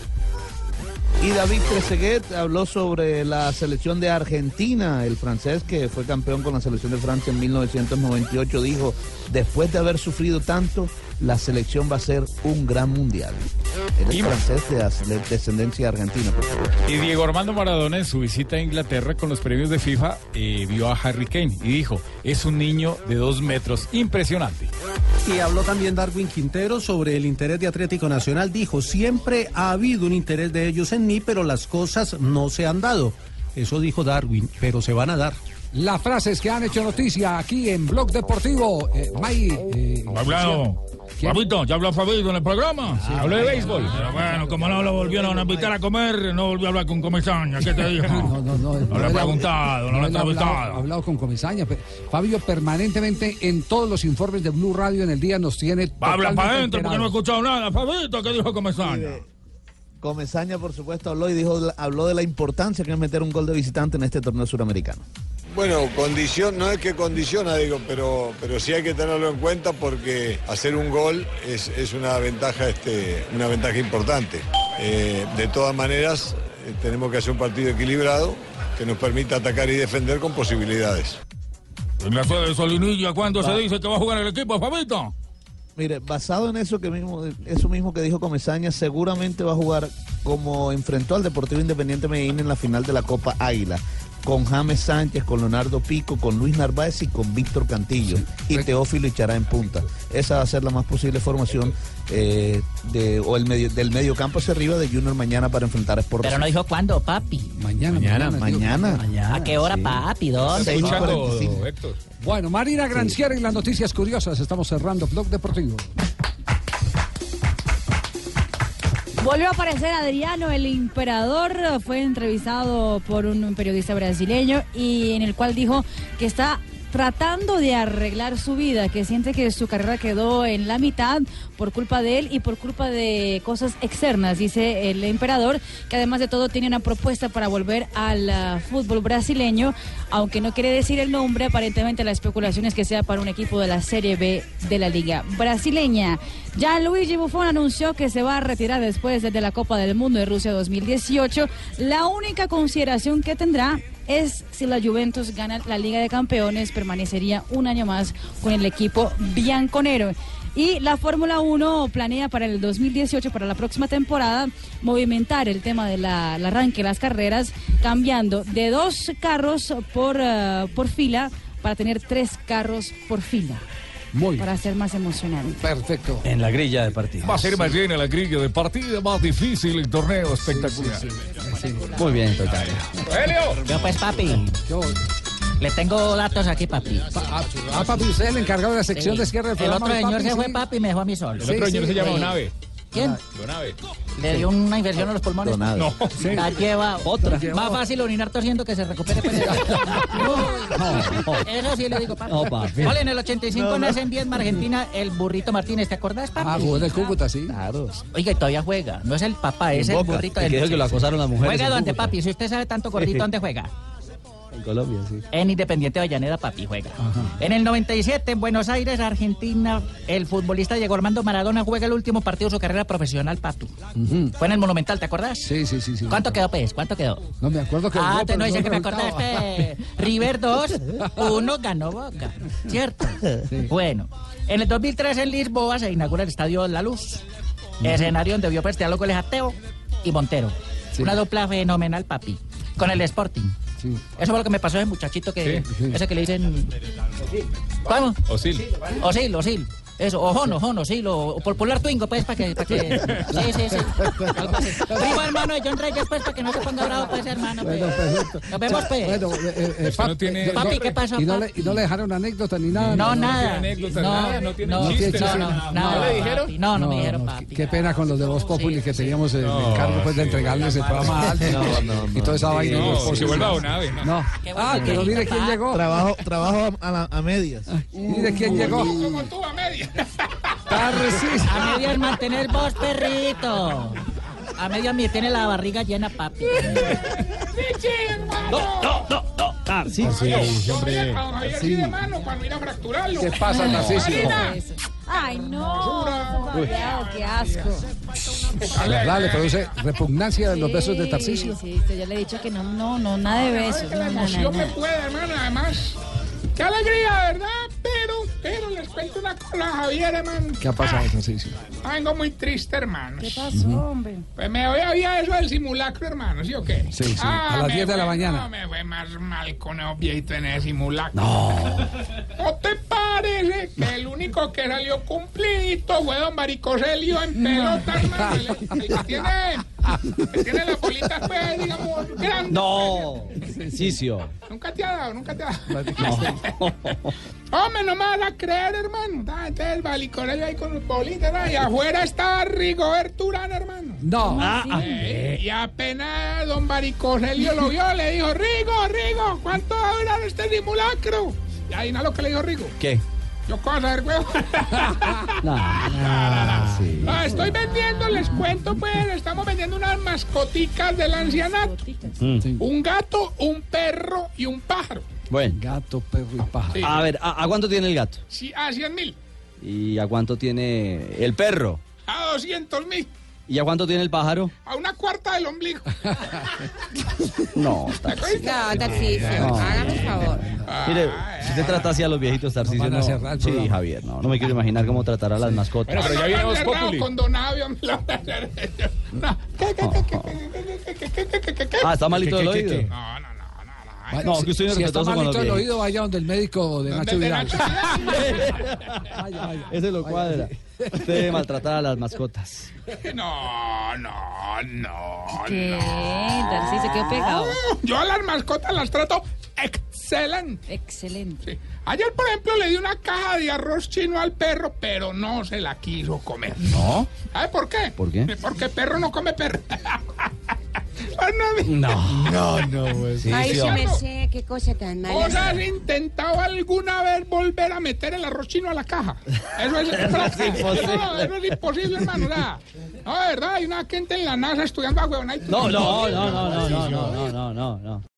Speaker 15: Y David Trezeguet habló sobre la selección de Argentina, el francés que fue campeón con la selección de Francia en 1998, dijo, después de haber sufrido tanto, la selección va a ser un gran mundial. Es francés de descendencia argentina, por favor.
Speaker 2: Y Diego Armando Maradona en su visita a Inglaterra con los premios de FIFA eh, vio a Harry Kane y dijo, es un niño de dos metros, impresionante.
Speaker 34: Y habló también Darwin Quintero sobre el interés de Atlético Nacional. Dijo, siempre ha habido un interés de ellos en mí, pero las cosas no se han dado. Eso dijo Darwin, pero se van a dar.
Speaker 4: Las frases que han hecho noticia aquí en Blog Deportivo. Eh, May, eh,
Speaker 35: Hablado.
Speaker 4: ¿Quién?
Speaker 35: Fabito, ya habló Fabito en el programa.
Speaker 4: Sí, habló de béisbol.
Speaker 35: Pero bueno, como no lo volvieron a invitar a comer, no volvió a hablar con Comesaña. ¿Qué te dijo?
Speaker 4: No, no, no.
Speaker 35: No le he preguntado, no le he
Speaker 4: él ha hablado,
Speaker 35: entrevistado.
Speaker 4: ha hablado con Comesaña. Fabio permanentemente en todos los informes de Blue Radio en el día nos tiene.
Speaker 35: Habla para adentro porque no he escuchado nada. Fabito, ¿qué dijo Comesaña?
Speaker 15: Comesaña, por supuesto, habló y dijo, habló de la importancia que es meter un gol de visitante en este torneo suramericano.
Speaker 36: Bueno, condición, no es que condiciona, digo, pero, pero sí hay que tenerlo en cuenta porque hacer un gol es, es una ventaja, este, una ventaja importante. Eh, de todas maneras, eh, tenemos que hacer un partido equilibrado que nos permita atacar y defender con posibilidades.
Speaker 35: En la sede de Solinilla, ¿cuándo se
Speaker 15: Va.
Speaker 35: dice que va a jugar el equipo, Fabito?
Speaker 15: Mire, basado en eso que mismo, eso mismo que dijo Comesaña, seguramente va a jugar como enfrentó al Deportivo Independiente Medellín en la final de la Copa Águila, con James Sánchez, con Leonardo Pico, con Luis Narváez y con Víctor Cantillo y Teófilo Ichará en punta. Esa va a ser la más posible formación eh, de, o el medio, del medio campo hacia arriba de Junior mañana para enfrentar a Sport
Speaker 28: Pero no dijo cuándo, papi.
Speaker 4: Mañana,
Speaker 15: Mañana, mañana.
Speaker 28: ¿A qué hora, papi? ¿Dónde?
Speaker 15: Y y.
Speaker 4: Bueno, Marina Granciera y las noticias curiosas. Estamos cerrando Blog Deportivo.
Speaker 12: Volvió a aparecer Adriano, el emperador. Fue entrevistado por un periodista brasileño y en el cual dijo que está tratando de arreglar su vida, que siente que su carrera quedó en la mitad por culpa de él y por culpa de cosas externas, dice el emperador, que además de todo tiene una propuesta para volver al ah, fútbol brasileño, aunque no quiere decir el nombre, aparentemente la especulación es que sea para un equipo de la Serie B de la Liga Brasileña. Ya Luigi Buffon anunció que se va a retirar después de la Copa del Mundo de Rusia 2018. La única consideración que tendrá es si la Juventus gana la Liga de Campeones, permanecería un año más con el equipo bianconero. Y la Fórmula 1 planea para el 2018, para la próxima temporada, movimentar el tema del arranque de las carreras, cambiando de dos carros por, eh, por fila para tener tres carros por fila.
Speaker 4: Muy
Speaker 12: Para ser más emocionante.
Speaker 4: Perfecto.
Speaker 7: En la grilla de partido.
Speaker 35: Va a ser más llena la grilla de partida, más difícil el torneo espectacular.
Speaker 7: Muy bien, total.
Speaker 28: Yo pues, papi. Le tengo datos aquí, papi.
Speaker 4: Ah, papi, usted es el encargado de la sección
Speaker 28: Sí.
Speaker 4: de cierre del
Speaker 28: El otro
Speaker 4: ¿no,
Speaker 28: señor
Speaker 4: papi?
Speaker 28: se fue,
Speaker 4: Sí.
Speaker 28: papi, y me dejó a mí solo.
Speaker 26: El otro señor se llama
Speaker 28: Sí.
Speaker 26: Donave.
Speaker 28: ¿Quién?
Speaker 26: Donave.
Speaker 28: Le dio una infección a los pulmones.
Speaker 26: Donave. No. Sí.
Speaker 28: La lleva.
Speaker 7: Otra.
Speaker 28: Más fácil orinar tosiendo que se recupere. pues. Eso sí le digo, papi.
Speaker 7: No, papi.
Speaker 28: Ole, en el 85
Speaker 7: No, no.
Speaker 28: nace en Viedma, Argentina, el burrito Martínez. ¿Te acordás, papi?
Speaker 4: Ah, jugó en el Cúcuta, sí.
Speaker 7: Claro.
Speaker 28: Oiga, y todavía juega. No es el papá, es el burrito
Speaker 7: el
Speaker 28: del
Speaker 7: que dijo que lo acosaron las mujeres
Speaker 28: Juega donde, papi. Si usted sabe tanto gordito, ¿dónde juega?
Speaker 7: En Colombia, sí.
Speaker 28: En Independiente de Avellaneda, papi, juega. En el 97, en Buenos Aires, Argentina, el futbolista Diego Armando Maradona juega el último partido de su carrera profesional, papi. Fue en el Monumental, ¿te acordás?
Speaker 4: Sí, sí, sí. sí.
Speaker 28: ¿Cuánto quedó, pues? ¿Cuánto quedó?
Speaker 4: No me acuerdo que
Speaker 28: Ah, te no dice
Speaker 4: no
Speaker 28: que me acordaste. River 2, 1 ganó Boca. ¿Cierto? Bueno, en el 2003 en Lisboa se inaugura el Estadio La Luz. Escenario donde vio prestear los goles a Teo y Montero. Una dupla fenomenal, papi. Con el Sporting. Eso fue lo que me pasó ese muchachito que.
Speaker 26: Sí.
Speaker 28: Ese que le dicen. ¿Cómo?
Speaker 26: Osil.
Speaker 28: Osil, Osil. Eso, o Jono, Jono, sí, lo, o por polar Twingo, pues, para que, para que, sí, sí, sí, algo así. Primo hermano de John Reyes, pues, para que no se ponga bravo, pues, hermano, pues.
Speaker 4: Bueno, perfecto.
Speaker 28: Nos vemos, pues.
Speaker 4: Bueno, eh, eh,
Speaker 26: Usted no tiene-
Speaker 28: Papi, ¿qué pasó,
Speaker 4: Y no, le,
Speaker 28: papi?
Speaker 4: y no le dejaron anécdota ni nada.
Speaker 28: No, nada.
Speaker 26: anécdota,
Speaker 28: no,
Speaker 26: nada, no tiene
Speaker 28: no,
Speaker 26: chiste,
Speaker 28: no,
Speaker 26: nada.
Speaker 28: no, nada,
Speaker 26: ¿No le dijeron?
Speaker 28: papi, No, no, me dijeron, papi.
Speaker 4: Qué pena con los de Voz Populi que teníamos el encargo pues, de entregarles el programa a alguien
Speaker 7: No, no,
Speaker 4: y toda esa
Speaker 7: no.
Speaker 4: vaina.
Speaker 26: No,
Speaker 4: Los
Speaker 26: si vuelve a Donave, no.
Speaker 4: No. Ah, pero mire quién llegó.
Speaker 15: Trabajo, trabajo a, medias.
Speaker 4: Mire quién llegó.
Speaker 26: Como tú a media.
Speaker 4: Tarcisio.
Speaker 28: A medias mantener vos, perrito. A medias me tiene la barriga llena, papi.
Speaker 7: No, no, no, no. Tarcisio.
Speaker 26: Sí, hombre. Sí. de mano para ir a fracturarlo.
Speaker 4: ¿Qué pasa, Tarcisio?
Speaker 12: Ay, no. Fabián, qué asco.
Speaker 4: ¿De verdad le produce repugnancia de los besos de
Speaker 12: Sí,
Speaker 4: Tarcisio?
Speaker 12: Sí, yo ya le he dicho que no, no, no, nada de besos.
Speaker 26: Que la
Speaker 12: no, no,
Speaker 26: emoción
Speaker 12: no,
Speaker 26: me puede, hermano, además. Qué alegría, ¿verdad? Pero, pero les cuento una cosa, Javier, hermano.
Speaker 4: ¿Qué ha pasado, Tarcisio?
Speaker 26: Ah, Vengo muy triste, hermanos.
Speaker 12: ¿Qué pasó, hombre?
Speaker 26: Pues me voy había eso del simulacro, hermano, ¿sí o qué?
Speaker 4: Sí, sí, a las
Speaker 26: me
Speaker 4: 10 de la mañana.
Speaker 26: No, me fue más mal con esos viejitos en ese simulacro.
Speaker 4: No.
Speaker 26: ¿No te parece que el único que salió cumplidito fue don Maricoselio en pelota, hermano? El, el que tiene, tiene las bolitas, pues, digamos, grandes.
Speaker 7: No. Tarcisio.
Speaker 26: Nunca te ha dado, nunca te ha dado. Hombre, no me vas a creer, hermano. Ah, Entonces el ahí con los bolitas, ¿no? y afuera estaba Rigoberto Urán, hermano.
Speaker 4: No.
Speaker 26: Eh, y apenas don Baricoselio lo vio, le dijo, Rigo, Rigo, ¿cuánto va a durar este simulacro? Y ahí no lo que le dijo Rigo.
Speaker 7: ¿Qué?
Speaker 26: Yo cosa saber, huevo.
Speaker 7: No. Sí.
Speaker 26: Ah, estoy vendiendo, les cuento, pues, estamos vendiendo unas mascoticas del ancianato.
Speaker 7: Mm.
Speaker 26: Un gato, un perro y un pájaro.
Speaker 7: Bueno.
Speaker 4: Gato, perro y pájaro.
Speaker 26: Sí.
Speaker 7: A ver, ¿a, a cuánto tiene el gato?
Speaker 26: Sí, a 100 mil,
Speaker 7: ¿Y a cuánto tiene el perro?
Speaker 26: a 200 mil,
Speaker 7: ¿Y a cuánto tiene el pájaro?
Speaker 26: A una cuarta del ombligo.
Speaker 7: no, Tarcisio.
Speaker 37: No, Tarcisio,
Speaker 7: no.
Speaker 37: hágame el favor.
Speaker 7: Mire, si te trata así a los viejitos, Tarcisio, no.
Speaker 4: no.
Speaker 7: Sí, Javier, no. No me quiero imaginar cómo tratar a las mascotas.
Speaker 26: Pero ya viene Voz
Speaker 7: Populi.
Speaker 26: Con Donavio, no.
Speaker 7: Ah, ¿está malito
Speaker 26: el
Speaker 7: oído?
Speaker 26: No, no, no. No,
Speaker 7: que usted si,
Speaker 4: si está malito el oído, vaya donde el médico de Nacho Vidal.
Speaker 7: Ese lo cuadra. Usted debe maltratar a las mascotas.
Speaker 26: No, no, no,
Speaker 12: ¿Qué?
Speaker 26: no.
Speaker 12: Tarcisio, qué pegado.
Speaker 26: Yo a las mascotas las trato excelente.
Speaker 12: Excelente.
Speaker 26: Sí. Ayer, por ejemplo, le di una caja de arroz chino al perro, pero no se la quiso comer.
Speaker 7: ¿No?
Speaker 26: ¿Sabe por qué?
Speaker 7: ¿Por qué?
Speaker 26: Porque perro no come perro. Bueno,
Speaker 7: No.
Speaker 4: No, no, pues.
Speaker 7: Sí,
Speaker 37: Ay,
Speaker 7: sí,
Speaker 37: me sé, qué cosa tan
Speaker 26: ¿Vos has
Speaker 37: mala.
Speaker 26: intentado alguna vez volver a meter el arroz chino a la caja? Eso es,
Speaker 7: imposible.
Speaker 26: No, eso es imposible, hermano. no, de verdad, hay una gente en la NASA estudiando a huevona.
Speaker 7: No, no, no, no, no, no, no, no, no, no, no.